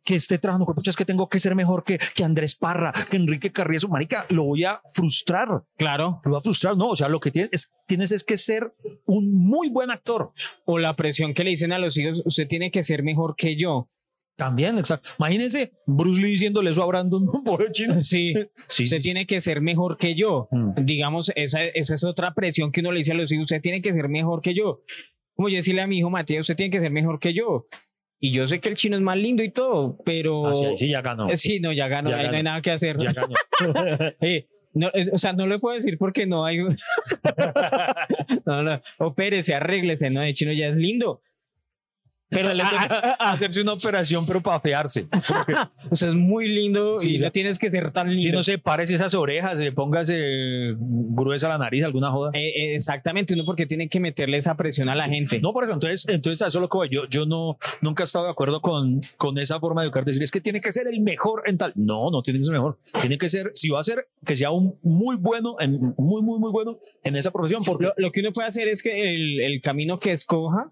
que esté trabajando con es que tengo que ser mejor que, que Andrés Parra, que Enrique Carrizo, marica, lo voy a frustrar. Claro. Lo voy a frustrar. No, o sea, lo que tienes es, tienes es que ser un muy buen actor. O la presión que le dicen a los hijos, usted tiene que ser mejor que yo. También, exacto. Imagínense Bruce Lee diciéndole eso a Brandon, pobre chino. Sí. Sí, Usted sí, tiene que ser mejor que yo. Mm. Digamos, esa, esa es otra presión que uno le dice a los hijos, usted tiene que ser mejor que yo. Como yo decirle a mi hijo Matías, usted tiene que ser mejor que yo. Y yo sé que el chino es más lindo y todo, pero... Ah, sí, sí, ya ganó. Eh, Sí, no, ya ganó, Ya ahí no hay ganó. nada que hacer. Ya ganó. Eh, no, eh, o sea, no le puedo decir porque no hay. no, no. Opérese, arréglese, ¿no? El chino ya es lindo. Pero le toca ah, ah, hacerse una operación, pero para fearse. o sea, es muy lindo Sí, y no tienes que ser tan Si lindo. no se parece esas orejas, se póngase gruesa la nariz, alguna joda. Eh, eh, exactamente, uno porque tiene que meterle esa presión a la gente. No, por eso, entonces, entonces a eso es lo que voy. Yo, yo no, nunca he estado de acuerdo con, con esa forma de educar, decir, es que tiene que ser el mejor en tal. No, no tiene que ser mejor. Tiene que ser, si va a ser, que sea un muy bueno, en, muy, muy, muy bueno en esa profesión, porque... Lo, lo que uno puede hacer es que el, el camino que escoja,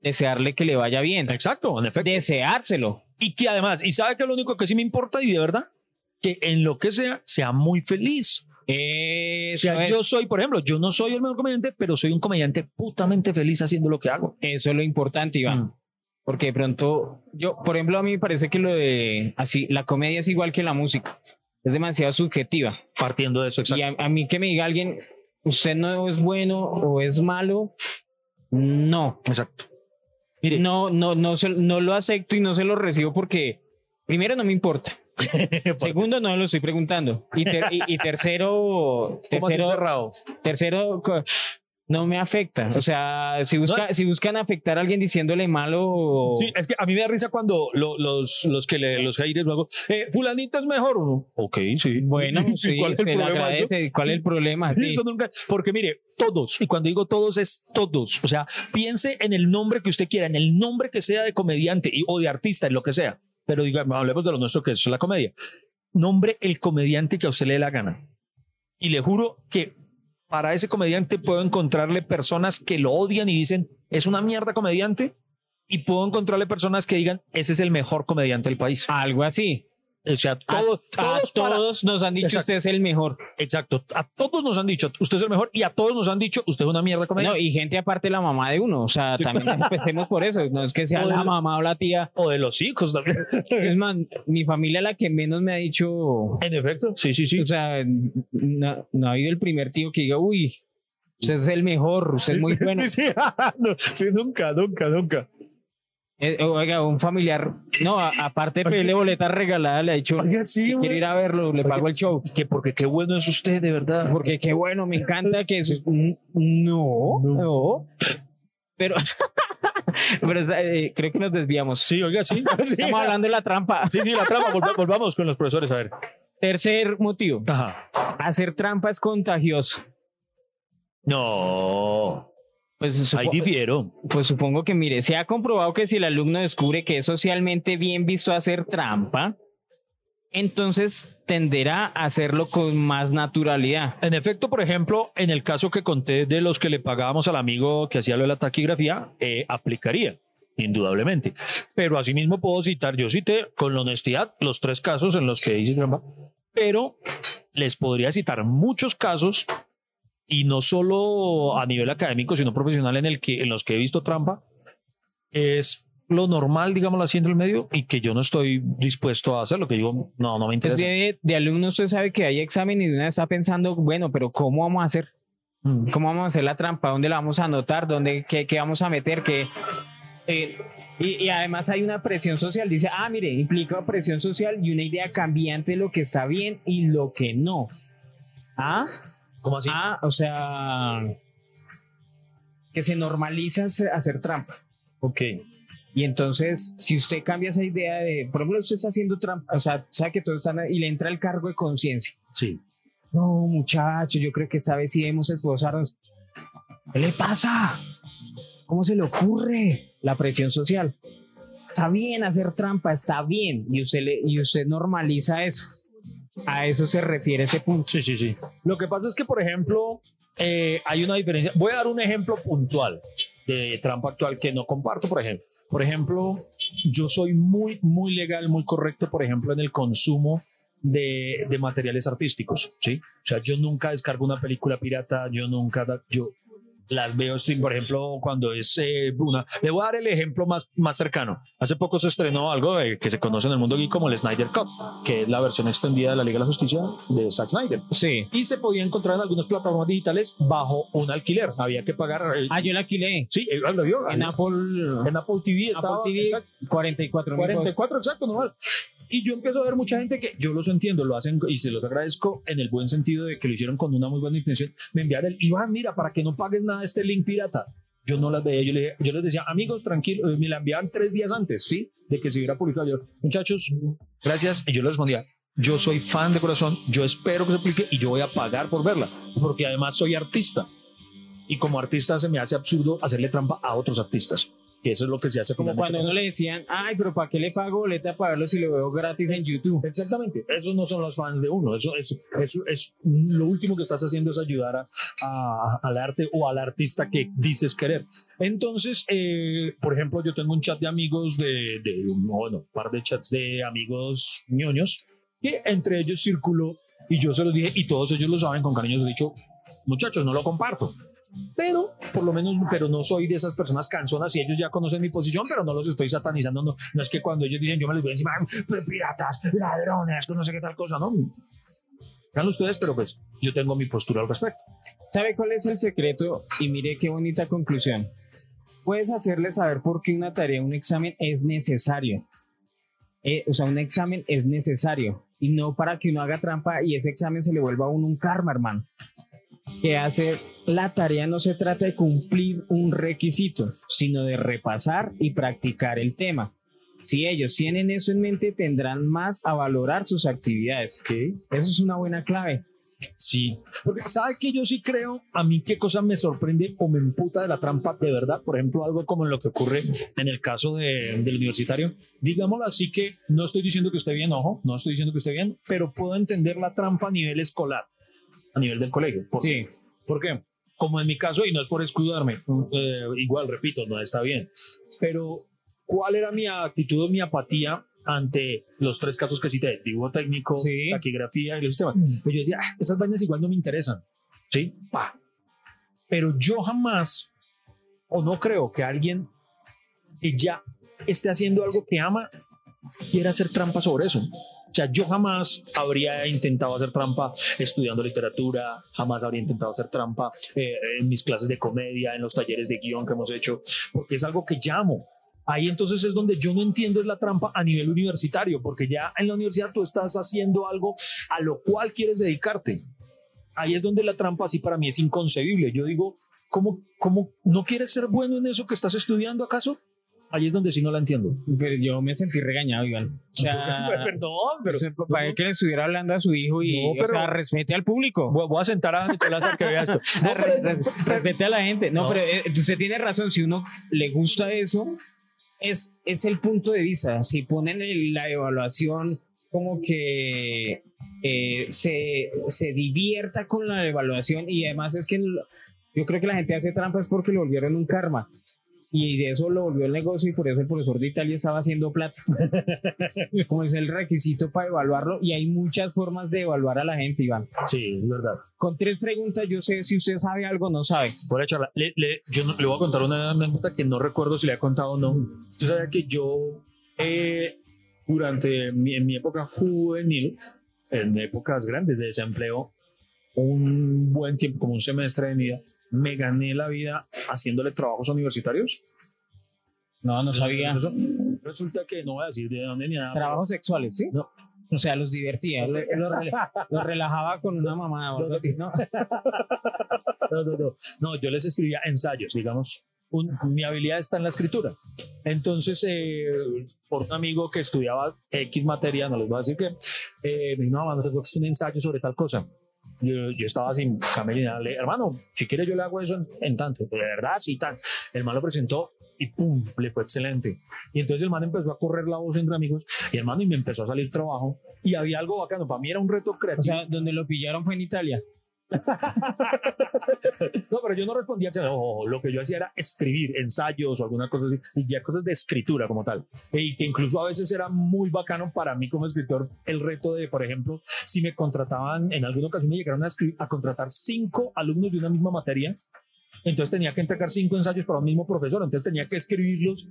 desearle que le vaya bien. Exacto, en efecto. Deseárselo. Y que además, y sabe que lo único que sí me importa, y de verdad, que en lo que sea, sea muy feliz. O Eso, sea, es, yo soy, por ejemplo, yo no soy el mejor comediante, pero soy un comediante putamente feliz haciendo lo que hago. eso es lo importante, Iván. Mm. Porque de pronto, yo, por ejemplo, a mí me parece que lo de así, la comedia es igual que la música. Es demasiado subjetiva. Partiendo de eso, exacto. Y a, a mí que me diga alguien, usted no es bueno o es malo, no. Exacto. Mire. No, no, no, se- no lo acepto y no se lo recibo porque, primero, no me importa. Segundo, no lo estoy preguntando. Y, ter- y- y tercero, ¿Cómo así tercero, tercero, no me afecta. O sea, si, busca, No, si buscan afectar a alguien diciéndole malo, Sí, es que a mí me da risa cuando lo- los, los que le, los haters luego, eh, fulanito es mejor. Ok, sí. bueno, sí, ¿Cuál es se el le problema eso? agradece. ¿Cuál es el problema? Sí. Eso nunca, porque mire, todos, y cuando digo todos es todos, o sea, piense en el nombre que usted quiera, en el nombre que sea de comediante y, o de artista, en lo que sea, pero diga, hablemos de lo nuestro que es la comedia. Nombre el comediante que a usted le dé la gana. Y le juro que para ese comediante puedo encontrarle personas que lo odian y dicen, es una mierda comediante, y puedo encontrarle personas que digan, ese es el mejor comediante del país. Algo así. O sea, A- todo, a todos, para- nos han dicho Exacto. usted es el mejor. Exacto. A todos nos han dicho, usted es el mejor, y a todos nos han dicho, usted es una mierda comediante. No, y gente aparte la mamá de uno. O sea, también empecemos por eso. No es que sea la mamá o la tía. O de los hijos también. Es más, mi familia la que menos me ha dicho. en efecto, sí, sí, sí. O sea, no, no ha habido el primer tío que diga, uy, usted es el mejor, usted es muy bueno. Sí, sí. No, sí, nunca, nunca, nunca. Eh, oiga, un familiar, no, a- aparte de pedirle boleta regalada, le ha dicho, Oiga, sí, ir a verlo, le pago el show. Que porque qué bueno es usted, de verdad. Porque qué bueno, me encanta que eso. No, no. Pero, pero eh, creo que nos desviamos. Sí, oiga, sí. Estamos hablando de la trampa. Sí, sí, la trama. Volva- volvamos con los profesores, a ver. Tercer motivo. Ajá. Hacer trampa es contagioso. No. Pues, Ahí difiero. pues supongo que, mire, se ha comprobado que si el alumno descubre que es socialmente bien visto hacer trampa, entonces tenderá a hacerlo con más naturalidad. En efecto, por ejemplo, en el caso que conté de los que le pagábamos al amigo que hacía lo de la taquigrafía, eh, aplicaría, indudablemente. Pero asimismo puedo citar, yo cité con la honestidad los tres casos en los que hice trampa, pero les podría citar muchos casos y no solo a nivel académico, sino profesional en, el que, en los que he visto trampa. Es lo normal, digámoslo así, en el medio y que yo no estoy dispuesto a hacerlo, que digo, no, no me Pues interesa. de, de alumno usted sabe que hay examen y de una está pensando, bueno, pero ¿cómo vamos a hacer? Mm. ¿Cómo vamos a hacer la trampa? ¿Dónde la vamos a anotar? ¿Dónde, qué, qué vamos a meter? ¿Qué, eh, y, y además hay una presión social. Dice, ah, mire, implica presión social y una idea cambiante de lo que está bien y lo que no. Ah, ¿Cómo así? ah, o sea, que se normaliza hacer- trampa. ok. Y entonces, si usted cambia esa idea de, por ejemplo, usted está haciendo trampa, o sea, sabe que todos están y le entra el cargo de conciencia. Sí. No, muchacho, yo creo que esta vez sí debemos esforzarnos. ¿Qué le pasa? ¿Cómo se le ocurre? La presión social. Está bien hacer trampa, está bien. Y usted, le, y usted normaliza eso. A eso se refiere ese punto. Sí, sí, sí. Lo que pasa es que, por ejemplo, eh, hay una diferencia. Voy a dar un ejemplo puntual de trampa actual que no comparto, por ejemplo. Por ejemplo, yo soy muy, muy legal, muy correcto, por ejemplo, en el consumo de, de, materiales artísticos, ¿sí? O sea, yo nunca descargo una película pirata, yo nunca, yo las veo stream, por ejemplo, cuando es eh, una... Le voy a dar el ejemplo más, más cercano. Hace poco se estrenó algo eh, que se conoce en el mundo geek como el Snyder Cut, que es la versión extendida de la Liga de la Justicia de Zack Snyder. Sí. Y se podía encontrar en algunas plataformas digitales bajo un alquiler. Había que pagar... eh, Ah, yo la alquilé. sí, eh, lo vio. En Apple, En Apple TV estaba... Apple TV, exacto, 44 mil 44, exacto, normal. Y yo empiezo a ver mucha gente que yo los entiendo, lo hacen y se los agradezco en el buen sentido de que lo hicieron con una muy buena intención. Me enviaron el Iván, mira, para que no pagues nada este link pirata. Yo no las veía, yo, le, yo les decía, amigos, tranquilo, eh, me la enviaban tres días antes, ¿sí? De que se hubiera publicado. Yo, muchachos, gracias. Y yo les respondía, yo soy fan de corazón, yo espero que se publique y yo voy a pagar por verla, porque además soy artista. Y como artista se me hace absurdo hacerle trampa a otros artistas, que eso es lo que se hace Como cuando uno le decían, ay, pero ¿para qué le pago boleta para verlo si lo veo gratis en YouTube? Exactamente, esos no son los fans de uno, eso, eso, eso es lo último que estás haciendo es ayudar a, a- al arte o al artista que dices querer. Entonces, eh, por ejemplo, yo tengo un chat de amigos de, de, bueno, un par de chats de amigos ñoños que entre ellos circuló y yo se los dije y todos ellos lo saben, con cariño les he dicho, muchachos, no lo comparto. Pero, por lo menos, pero no soy de esas personas canzonas y ellos ya conocen mi posición, pero no los estoy satanizando. No, no es que cuando ellos dicen yo me les voy encima, "Pero piratas, ladrones, que no sé qué tal cosa, ¿no? Hagan ustedes, pero pues yo tengo mi postura al respecto. ¿Sabe cuál es el secreto? Y mire qué bonita conclusión. Puedes hacerle saber por qué una tarea, un examen es necesario. Eh, o sea, un examen es necesario y no para que uno haga trampa y ese examen se le vuelva a uno un karma, hermano. Que hacer la tarea no se trata de cumplir un requisito, sino de repasar y practicar el tema. Si ellos tienen eso en mente, tendrán más a valorar sus actividades. Eso es una buena clave. Sí, porque sabe que yo sí creo, a mí qué cosa me sorprende o me emputa de la trampa de verdad, por ejemplo, algo como en lo que ocurre en el caso de- del universitario, digámoslo así que no estoy diciendo que esté bien, ojo, no estoy diciendo que esté bien, pero puedo entender la trampa a nivel escolar, a nivel del colegio. ¿Por, Sí. ¿Por qué? Como en mi caso, y no es por escudarme, eh, igual, repito, no está bien, pero ¿cuál era mi actitud o mi apatía ante los tres casos que cité? Dibujo técnico, Sí. taquigrafía y los sistemas. Pues yo decía, "Ah, esas vainas igual no me interesan, ¿sí? Pa. Pero yo jamás, o no creo que alguien que ya esté haciendo algo que ama, quiera hacer trampa sobre eso. Sea, yo jamás habría intentado hacer trampa estudiando literatura, jamás habría intentado hacer trampa eh, en mis clases de comedia, en los talleres de guion que hemos hecho, porque es algo que llamo. Ahí entonces es donde yo no entiendo es la trampa a nivel universitario, porque ya en la universidad tú estás haciendo algo a lo cual quieres dedicarte. Ahí es donde la trampa así para mí es inconcebible. Yo digo, ¿cómo, cómo no quieres ser bueno en eso que estás estudiando acaso? Ahí es donde sí no la entiendo. Pero yo me sentí regañado, Iván. O sea, Perdón, pero o sea, para que le estuviera hablando a su hijo y No, pero- o sea, respete al público. voy voy a sentar a Nicolás a que vea esto. No, pero- respete a la gente. No, No. pero eh, usted tiene razón. Si uno le gusta eso, es, es el punto de vista. Si ponen el- la evaluación como que eh, se, se divierta con la evaluación y además es que yo creo que la gente hace trampas porque lo volvieron un karma. Y de eso lo volvió el negocio y por eso el profesor de Italia estaba haciendo plata. Como es el requisito para evaluarlo y hay muchas formas de evaluar a la gente, Iván. Sí, es verdad. Con tres preguntas yo sé si usted sabe algo o no sabe. De charla. Le, le- yo no- le voy a contar una anécdota que no recuerdo si le he contado o no. Usted sabe que yo, eh, durante mi, en mi época juvenil, en épocas grandes de desempleo, un buen tiempo, como un semestre de mi vida, me gané la vida haciéndole trabajos universitarios. No, no sabía. Resulta que no voy a decir de dónde ni nada. pero- Trabajos sexuales, ¿sí? No. O sea, los divertía, lo- los rela- los relajaba con una mamá ¿no? No, no, no. No, yo les escribía ensayos, digamos. un- mi habilidad está en la escritura. Entonces, eh, por un amigo que estudiaba X materia, no les voy a decir que, eh, me dijo, no, tengo que hacer un ensayo sobre tal cosa. Yo, yo estaba sin camelina. Le, hermano, si quiere yo le hago eso en, en tanto. De verdad, sí, tan. El man lo presentó y pum, le fue excelente. Y entonces el man empezó a correr la voz entre amigos y hermano, y me empezó a salir trabajo. Y había algo bacano. Para mí era un reto creativo. O sea, donde lo pillaron fue en Italia. no, pero yo no respondía, no, lo que yo hacía era escribir ensayos o alguna cosa así, y ya cosas de escritura como tal. Y que incluso a veces era muy bacano para mí como escritor el reto de, por ejemplo, si me contrataban, en alguna ocasión me llegaron a, a contratar cinco alumnos de una misma materia, entonces tenía que entregar cinco ensayos para un mismo profesor, entonces tenía que escribirlos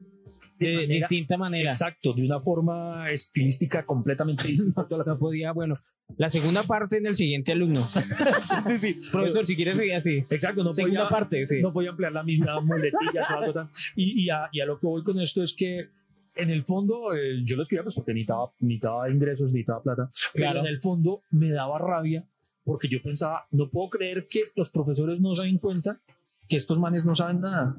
de, de manera, distinta manera. Exacto, de una forma estilística completamente distinta. no podía, bueno, la segunda parte en el siguiente alumno. sí, sí, sí. Profesor, si quieres seguir así. Exacto, no segunda podía, parte, sí. No podía emplear la misma muletilla o algo tan. Y, y, a, y a lo que voy con esto es que en el fondo, eh, yo lo escribía pues porque necesitaba, necesitaba ingresos, necesitaba plata. Claro. Pero en el fondo me daba rabia porque yo pensaba, no puedo creer que los profesores no se den cuenta que estos manes no saben nada.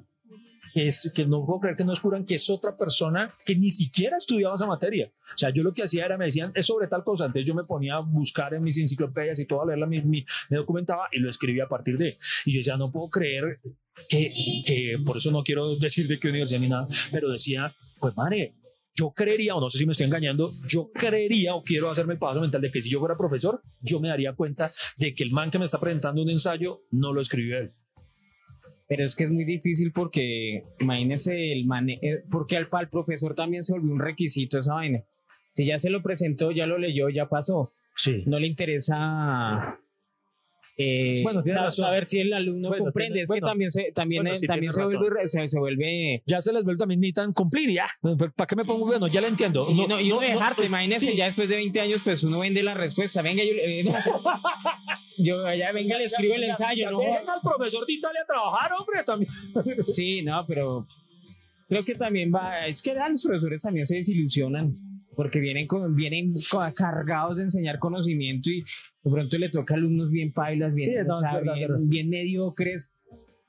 Es que no puedo creer que no descubran que es otra persona que ni siquiera estudiaba esa materia. O sea, yo lo que hacía era, me decían, es sobre tal cosa. Entonces yo me ponía a buscar en mis enciclopedias y todo, a leerla, me, me documentaba y lo escribía a partir de. Y yo decía, no puedo creer que, que por eso no quiero decir de qué universidad ni nada, pero decía, pues madre, yo creería, o no sé si me estoy engañando, yo creería o quiero hacerme el paso mental de que si yo fuera profesor, yo me daría cuenta de que el man que me está presentando un ensayo no lo escribió él. Pero es que es muy difícil porque, imagínese, el mane porque al, al profesor también se volvió un requisito esa vaina. Si ya se lo presentó, ya lo leyó, ya pasó. Sí. No le interesa eh, bueno, saber, saber si el alumno Bueno, comprende. tiene- es que bueno, también se, también, bueno, sí, también tiene se, razón. vuelve, se, se vuelve. Ya se les vuelve también ni tan cumplir, ya. ¿Para qué me pongo? Bueno, ya lo entiendo. Y no, y no dejarte, imagínese, sí. ya después de 20 años, pues uno vende la respuesta. Venga, yo, le- eh, no, yo ya venga, le escribo el ensayo, ¿no? Al profesor de Italia a trabajar, hombre, también. Sí, no, pero creo que también va, es que los profesores también se desilusionan porque vienen con, vienen cargados de enseñar conocimiento y de pronto le toca a alumnos bien pailas, bien, Sí, no, o sea, verdad, bien, verdad. bien mediocres.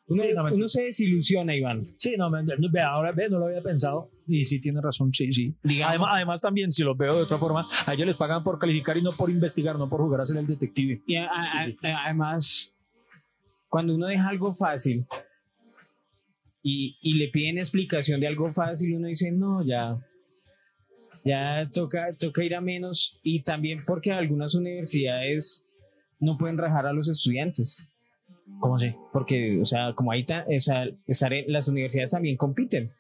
Uno, Sí, no, me- uno se desilusiona, Iván. Sí, no, me- ve, ahora ve, no lo había pensado. Y sí, tiene razón, sí, sí. Digamos- Además, además, también, si lo veo de otra forma, a ellos les pagan por calificar y no por investigar, no por jugar a ser el detective. Y a- a- a- además, cuando uno deja algo fácil y, y le piden explicación de algo fácil, uno dice, no, ya, ya toca, toca ir a menos. Y también porque algunas universidades no pueden rajar a los estudiantes. ¿Cómo así? Porque, o sea, como ahí ta- o sea, las universidades también compiten.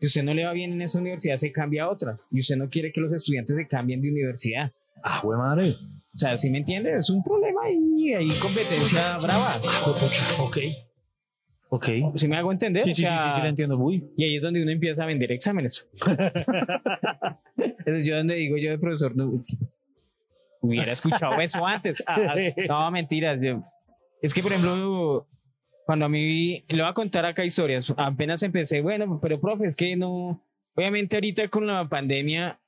Si usted no le va bien en esa universidad, se cambia a otra. Y usted no quiere que los estudiantes se cambien de universidad. Ah, güey, madre. O sea, ¿sí me entiende? Es un problema y hay competencia brava. Ok. Ok. ¿Sí me hago entender? Sí, O sí, sí, sea, sí, sí, lo entiendo. Uy. Y ahí es donde uno empieza a vender exámenes. Yo donde digo yo de profesor, no, hubiera escuchado eso antes. Ah, no, mentiras. es que, por ejemplo, cuando a mí, le voy a contar acá historias, apenas empecé, bueno, pero profe, es que no, obviamente ahorita con la pandemia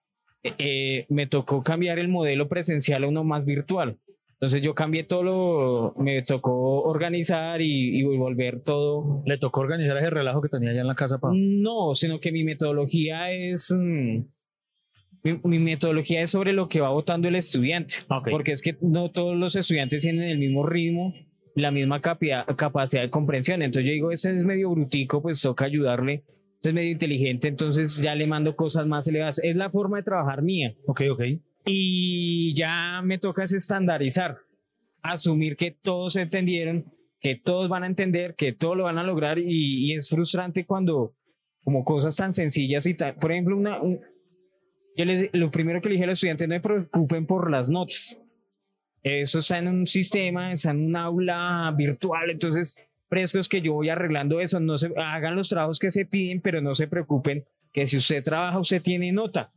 eh, me tocó cambiar el modelo presencial a uno más virtual. Entonces yo cambié todo lo, me tocó organizar y, y volver todo Le tocó organizar ese relajo que tenía allá en la casa para. no, sino que mi metodología es. mm, mi, mi metodología es sobre lo que va votando el estudiante. Porque es que no todos los estudiantes tienen el mismo ritmo, la misma capia- capacidad de comprensión. Entonces yo digo, ese es medio brutico, pues toca ayudarle. Este es medio inteligente, entonces ya le mando cosas más elevadas. Es la forma de trabajar mía. Ok, ok. Y ya me toca es estandarizar, asumir que todos entendieron, que todos van a entender, que todos lo van a lograr y, y es frustrante cuando como cosas tan sencillas y tan, por ejemplo, una, un- yo les, lo primero que le dije a los estudiantes, no se preocupen por las notas. Eso está en un sistema, está en un aula virtual, entonces frescos que yo voy arreglando eso, no se hagan los trabajos que se piden, pero no se preocupen que si usted trabaja, usted tiene nota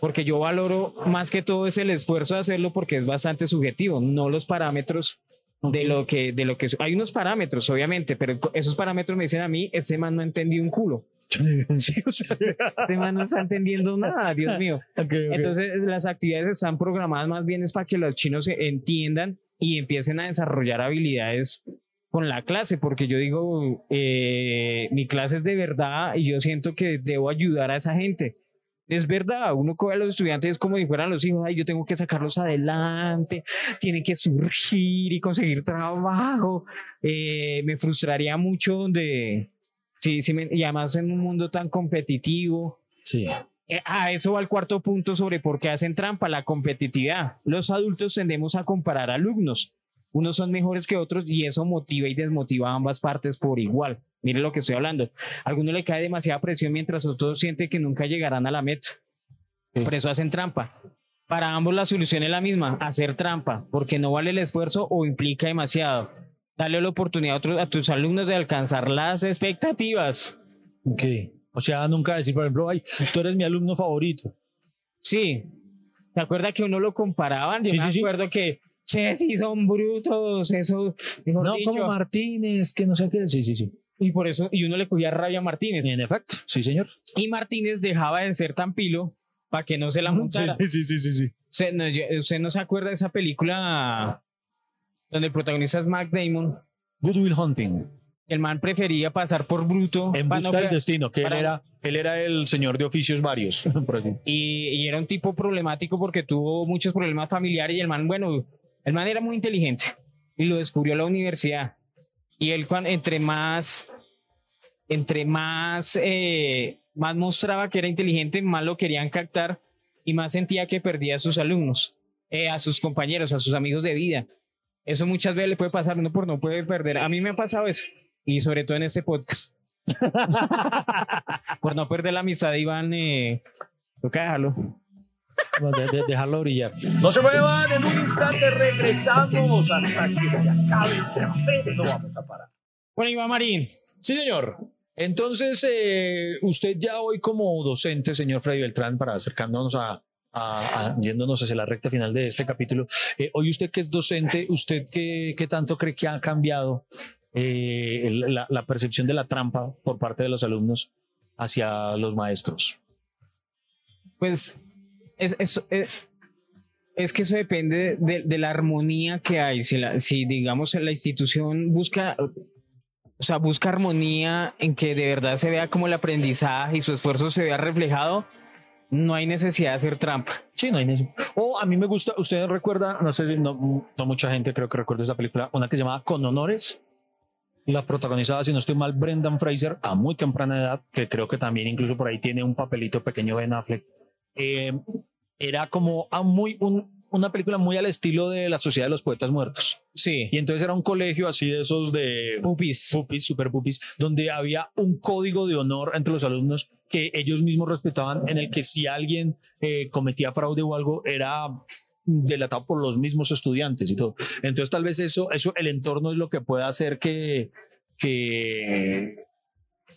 porque yo valoro más que todo es el esfuerzo de hacerlo porque es bastante subjetivo, no los parámetros de lo que de lo que hay unos parámetros obviamente, pero esos parámetros me dicen a mí, este man no entendí un culo. Sí, o sea, este man no está entendiendo nada, Dios mío. Entonces las actividades están programadas más bien es para que los chinos se entiendan y empiecen a desarrollar habilidades con la clase, porque yo digo, eh, mi clase es de verdad y yo siento que debo ayudar a esa gente. Es verdad, uno coge a los estudiantes como si fueran los hijos, ay, yo tengo que sacarlos adelante, tienen que surgir y conseguir trabajo. Eh, me frustraría mucho donde, sí, sí, y además en un mundo tan competitivo. Sí. Eh, a eso va el cuarto punto sobre por qué hacen trampa, la competitividad. Los adultos tendemos a comparar alumnos. Unos son mejores que otros y eso motiva y desmotiva a ambas partes por igual. Mire lo que estoy hablando. A alguno le cae demasiada presión mientras otros sienten que nunca llegarán a la meta. Sí. Por eso hacen trampa. Para ambos la solución es la misma, hacer trampa, porque no vale el esfuerzo o implica demasiado. Dale la oportunidad a, otros- a tus alumnos de alcanzar las expectativas. Ok. O sea, nunca decir, por ejemplo, ay, tú eres mi alumno favorito. Sí. ¿Te acuerdas que uno lo comparaban? Yo Sí, me sí, sí. acuerdo que, che, sí son brutos, eso, mejor No, dicho. como Martínez, que no sé qué. Sí, sí, sí. Y por eso, y uno le cogía rabia a Martínez. En efecto, sí, señor. Y Martínez dejaba de ser tan pilo para que no se la montara. sí, sí, sí, sí. ¿Usted, no, yo- usted no se acuerda de esa película donde el protagonista es Mac Damon? Goodwill Hunting. El man prefería pasar por bruto. En busca del destino, que él era, él era el señor de oficios varios, por así. y, y era un tipo problemático porque tuvo muchos problemas familiares y el man, bueno, el man era muy inteligente y lo descubrió la universidad. Y él, entre más, entre más, eh, más mostraba que era inteligente, más lo querían captar y más sentía que perdía a sus alumnos, eh, a sus compañeros, a sus amigos de vida. Eso muchas veces le puede pasar, uno por no puede perder. A mí me ha pasado eso y sobre todo en este podcast. por no perder la amistad de Iván, eh, toca dejarlo. De- de- dejarlo brillar. No se muevan, en un instante regresamos hasta que se acabe el café. No vamos a parar. Bueno, Iván Marín, Sí, señor. Entonces, eh, usted ya hoy como docente, señor Freddy Beltrán, para acercándonos a, a- a- yéndonos hacia la recta final de este capítulo, eh, hoy usted que es docente, ¿usted qué, qué tanto cree que ha cambiado eh, la, la percepción de la trampa por parte de los alumnos hacia los maestros? pues es, es, es, es que eso depende de, de la armonía que hay. Si, la, si digamos la institución busca, o sea, busca armonía en que de verdad se vea como el aprendizaje y su esfuerzo se vea reflejado, no hay necesidad de hacer trampa. Sí, no hay necesidad. O a mí me gusta, usted recuerda, no sé, no, no mucha gente creo que recuerda esa película, una que se llamaba Con Honores. La protagonizada, si no estoy mal, Brendan Fraser a muy temprana edad, que creo que también incluso por ahí tiene un papelito pequeño Ben Affleck. Eh, era como a muy, un- una película muy al estilo de La Sociedad de los Poetas Muertos. Sí. Y entonces era un colegio así de esos de Pupis. pupis, super pupis, donde había un código de honor entre los alumnos que ellos mismos respetaban, en el que si alguien eh, cometía fraude o algo, era delatado por los mismos estudiantes y todo. Entonces tal vez eso, eso el entorno es lo que puede hacer que, que,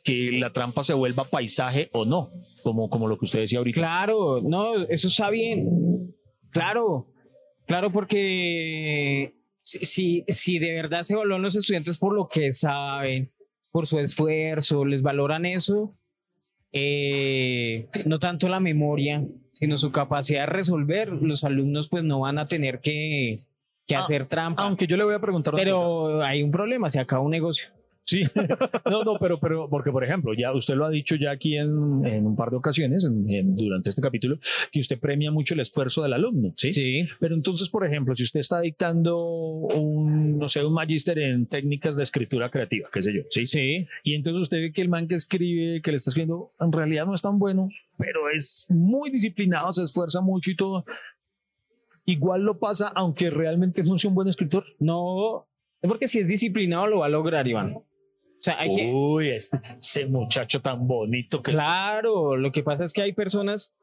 que la trampa se vuelva paisaje o no, como, como lo que usted decía ahorita. Claro, no, eso está bien. Claro, claro, porque si, si, si de verdad se valoran los estudiantes por lo que saben, por su esfuerzo, les valoran eso, eh, no tanto la memoria, sino su capacidad de resolver, los alumnos pues no van a tener que, que Ah, hacer trampa. Aunque yo le voy a preguntar una cosa. Pero hay un problema, se acaba un negocio. Sí, no, no, pero, pero, porque por ejemplo, ya usted lo ha dicho ya aquí en, en un par de ocasiones en- en- durante este capítulo, que usted premia mucho el esfuerzo del alumno, ¿sí? Sí. Pero entonces, por ejemplo, si usted está dictando un, no sé, un magíster en técnicas de escritura creativa, qué sé yo, ¿sí? Sí. Y entonces usted ve que el man que escribe, que le está escribiendo, en realidad no es tan bueno, pero es muy disciplinado, se esfuerza mucho y todo. Igual lo pasa, aunque realmente no sea un buen escritor. No, es porque si es disciplinado lo va a lograr, Iván. O sea, hay que, Uy, este, ese muchacho tan bonito que Claro, lo que pasa es que hay personas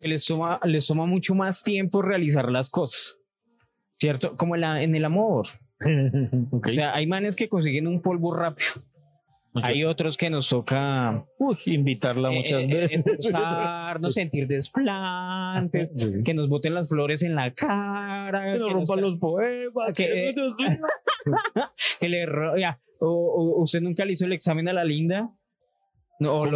que les toma, les toma mucho más tiempo realizar las cosas, ¿cierto? Como en, la- en el amor. Ok. O sea, hay manes que consiguen un polvo rápido. Hay otros que nos toca Uy, invitarla eh, muchas eh, veces. endulzarnos, sentir desplantes, Sí. que nos boten las flores en la cara, Que nos rompan los poemas. que- que le ro- ya, o, o- usted nunca le hizo el examen a la linda. No, o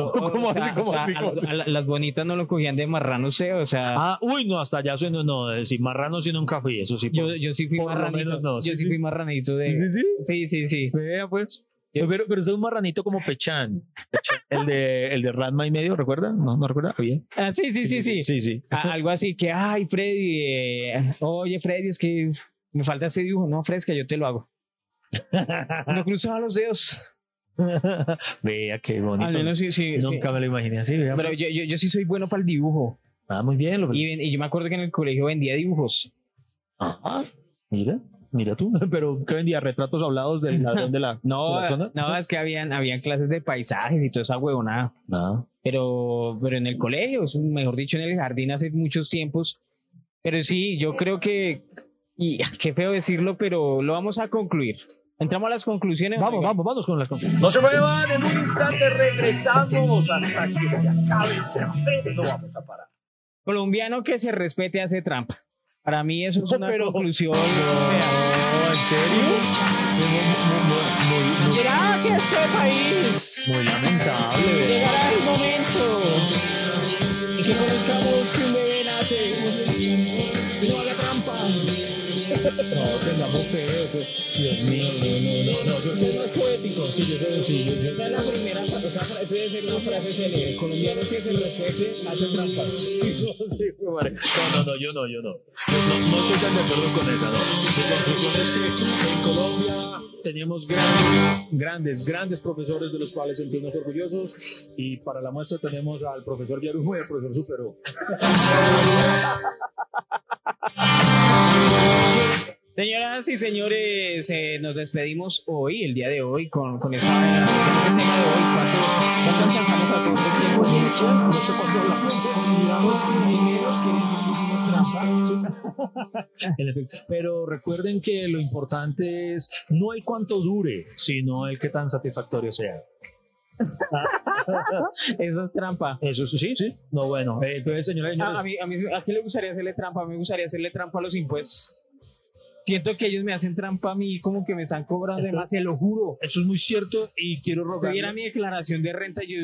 las bonitas no lo cogían de marrano usted, o sea, Ah, uy, no, hasta allá suena, no, decir marrano si nunca fui, eso sí. yo, por- yo sí fui marranito, menos no, yo sí, sí, fui marranito de, Sí, sí, sí. sí, sí. Vea, pues. Pero, pero es un marranito como Pechan. Pechan, El de, el de Ranma y medio, ¿recuerda? No, no recuerda. Bien. Ah, sí, sí, sí, sí. Sí, sí. A- Algo así que, ay, Freddy, eh, oye, Freddy, es que me falta ese dibujo. No, fresca, yo te lo hago. No cruzaba los dedos. Vea qué bonito. Al menos sí, sí. sí. Nunca me lo imaginé así. vea, Pero pues. yo, yo, yo sí soy bueno para el dibujo. Ah, muy bien. Lo... Y, y yo me acuerdo que en el colegio vendía dibujos. Ajá. Mira, mira tú. Pero ¿qué vendía? ¿Retratos hablados del ladrón de la, No, de la zona? no, es que habían, habían clases de paisajes y toda esa huevonada. No. Pero, pero en el colegio, mejor dicho, en el jardín hace muchos tiempos. Pero sí, yo creo que, y qué feo decirlo, pero lo vamos a concluir. Entramos a las conclusiones. Vamos, oiga. vamos, vamos con las conclusiones. No se muevan, en un instante regresamos hasta que se acabe el café. No vamos a parar. Colombiano que se respete hace trampa. Para mí eso es una Pero- conclusión. No, ¿en serio? Muy, muy, muy, muy, Mira que este país muy lamentable. llegará el momento en que conozcamos No, tengamos fe. fe. Dios mío, no, no, no, no. Yo soy más poético. Sí, yo soy, sí, yo, yo Esa es la primera, o sea, eso debe ser una frase célebre. Colombiano que se respete hace trampa. No, no, no, yo no, yo no. No, estoy tan de acuerdo con esa, ¿no? Mi conclusión es que en Colombia tenemos grandes, grandes, grandes profesores de los cuales sentirnos orgullosos y para la muestra tenemos al profesor Yarujo y al profesor Supero. Señoras y señores, eh, nos despedimos hoy, el día de hoy, con, con, esa, con ese tema de hoy. ¿Cuánto, cuánto alcanzamos a hacer de tiempo? No sé, no sé cuánto hablamos. Si llegamos primeros, quiere decir que hicimos trampa. En efecto. Pero recuerden que lo importante es no el cuánto dure, sino el qué tan satisfactorio sea. Eso es trampa. Eso sí, sí. No, bueno. eh, entonces, señores, A, a mí, a mí, ¿a quién le gustaría hacerle trampa? A mí me gustaría hacerle trampa a los impuestos. Siento que ellos me hacen trampa a mí, como que me están cobrando de más, se lo juro. Eso es muy cierto y quiero Si rogar. viera mi declaración de renta, yo,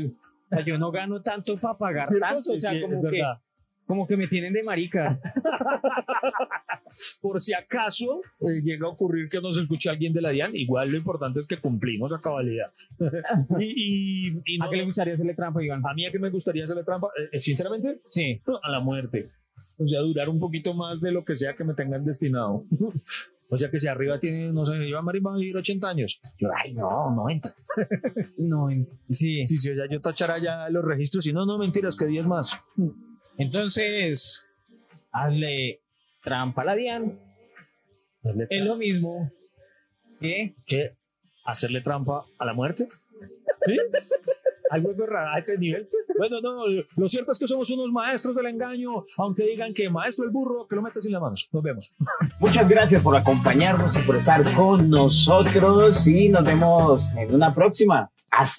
yo no gano tanto para pagar tanto. O sea, como, que, como que me tienen de marica. Por si acaso eh, llega a ocurrir que nos escuche alguien de la DIAN, igual lo importante es que cumplimos a cabalidad. y, y, y no- ¿A qué le gustaría hacerle trampa, Iván? a mí a que me gustaría hacerle trampa, eh, sinceramente, Sí. a la muerte. O sea, durar un poquito más de lo que sea que me tengan destinado. O sea, que si arriba tiene, no sé, Iván Marín va a vivir 80 años. Yo, ay, no, 90. No, en- sí. Sí, sí, o sea, yo tachara ya los registros y no, no, mentiras, que 10 más. Entonces, hazle trampa a la Dian. Es lo mismo que ¿Qué? ¿Hacerle trampa a la muerte? ¿Sí? Algo es raro a ese nivel. Bueno, no, lo cierto es que somos unos maestros del engaño, aunque digan que maestro el burro, que lo metas sin las manos. Nos vemos. Muchas gracias por acompañarnos y por estar con nosotros y nos vemos en una próxima. Hasta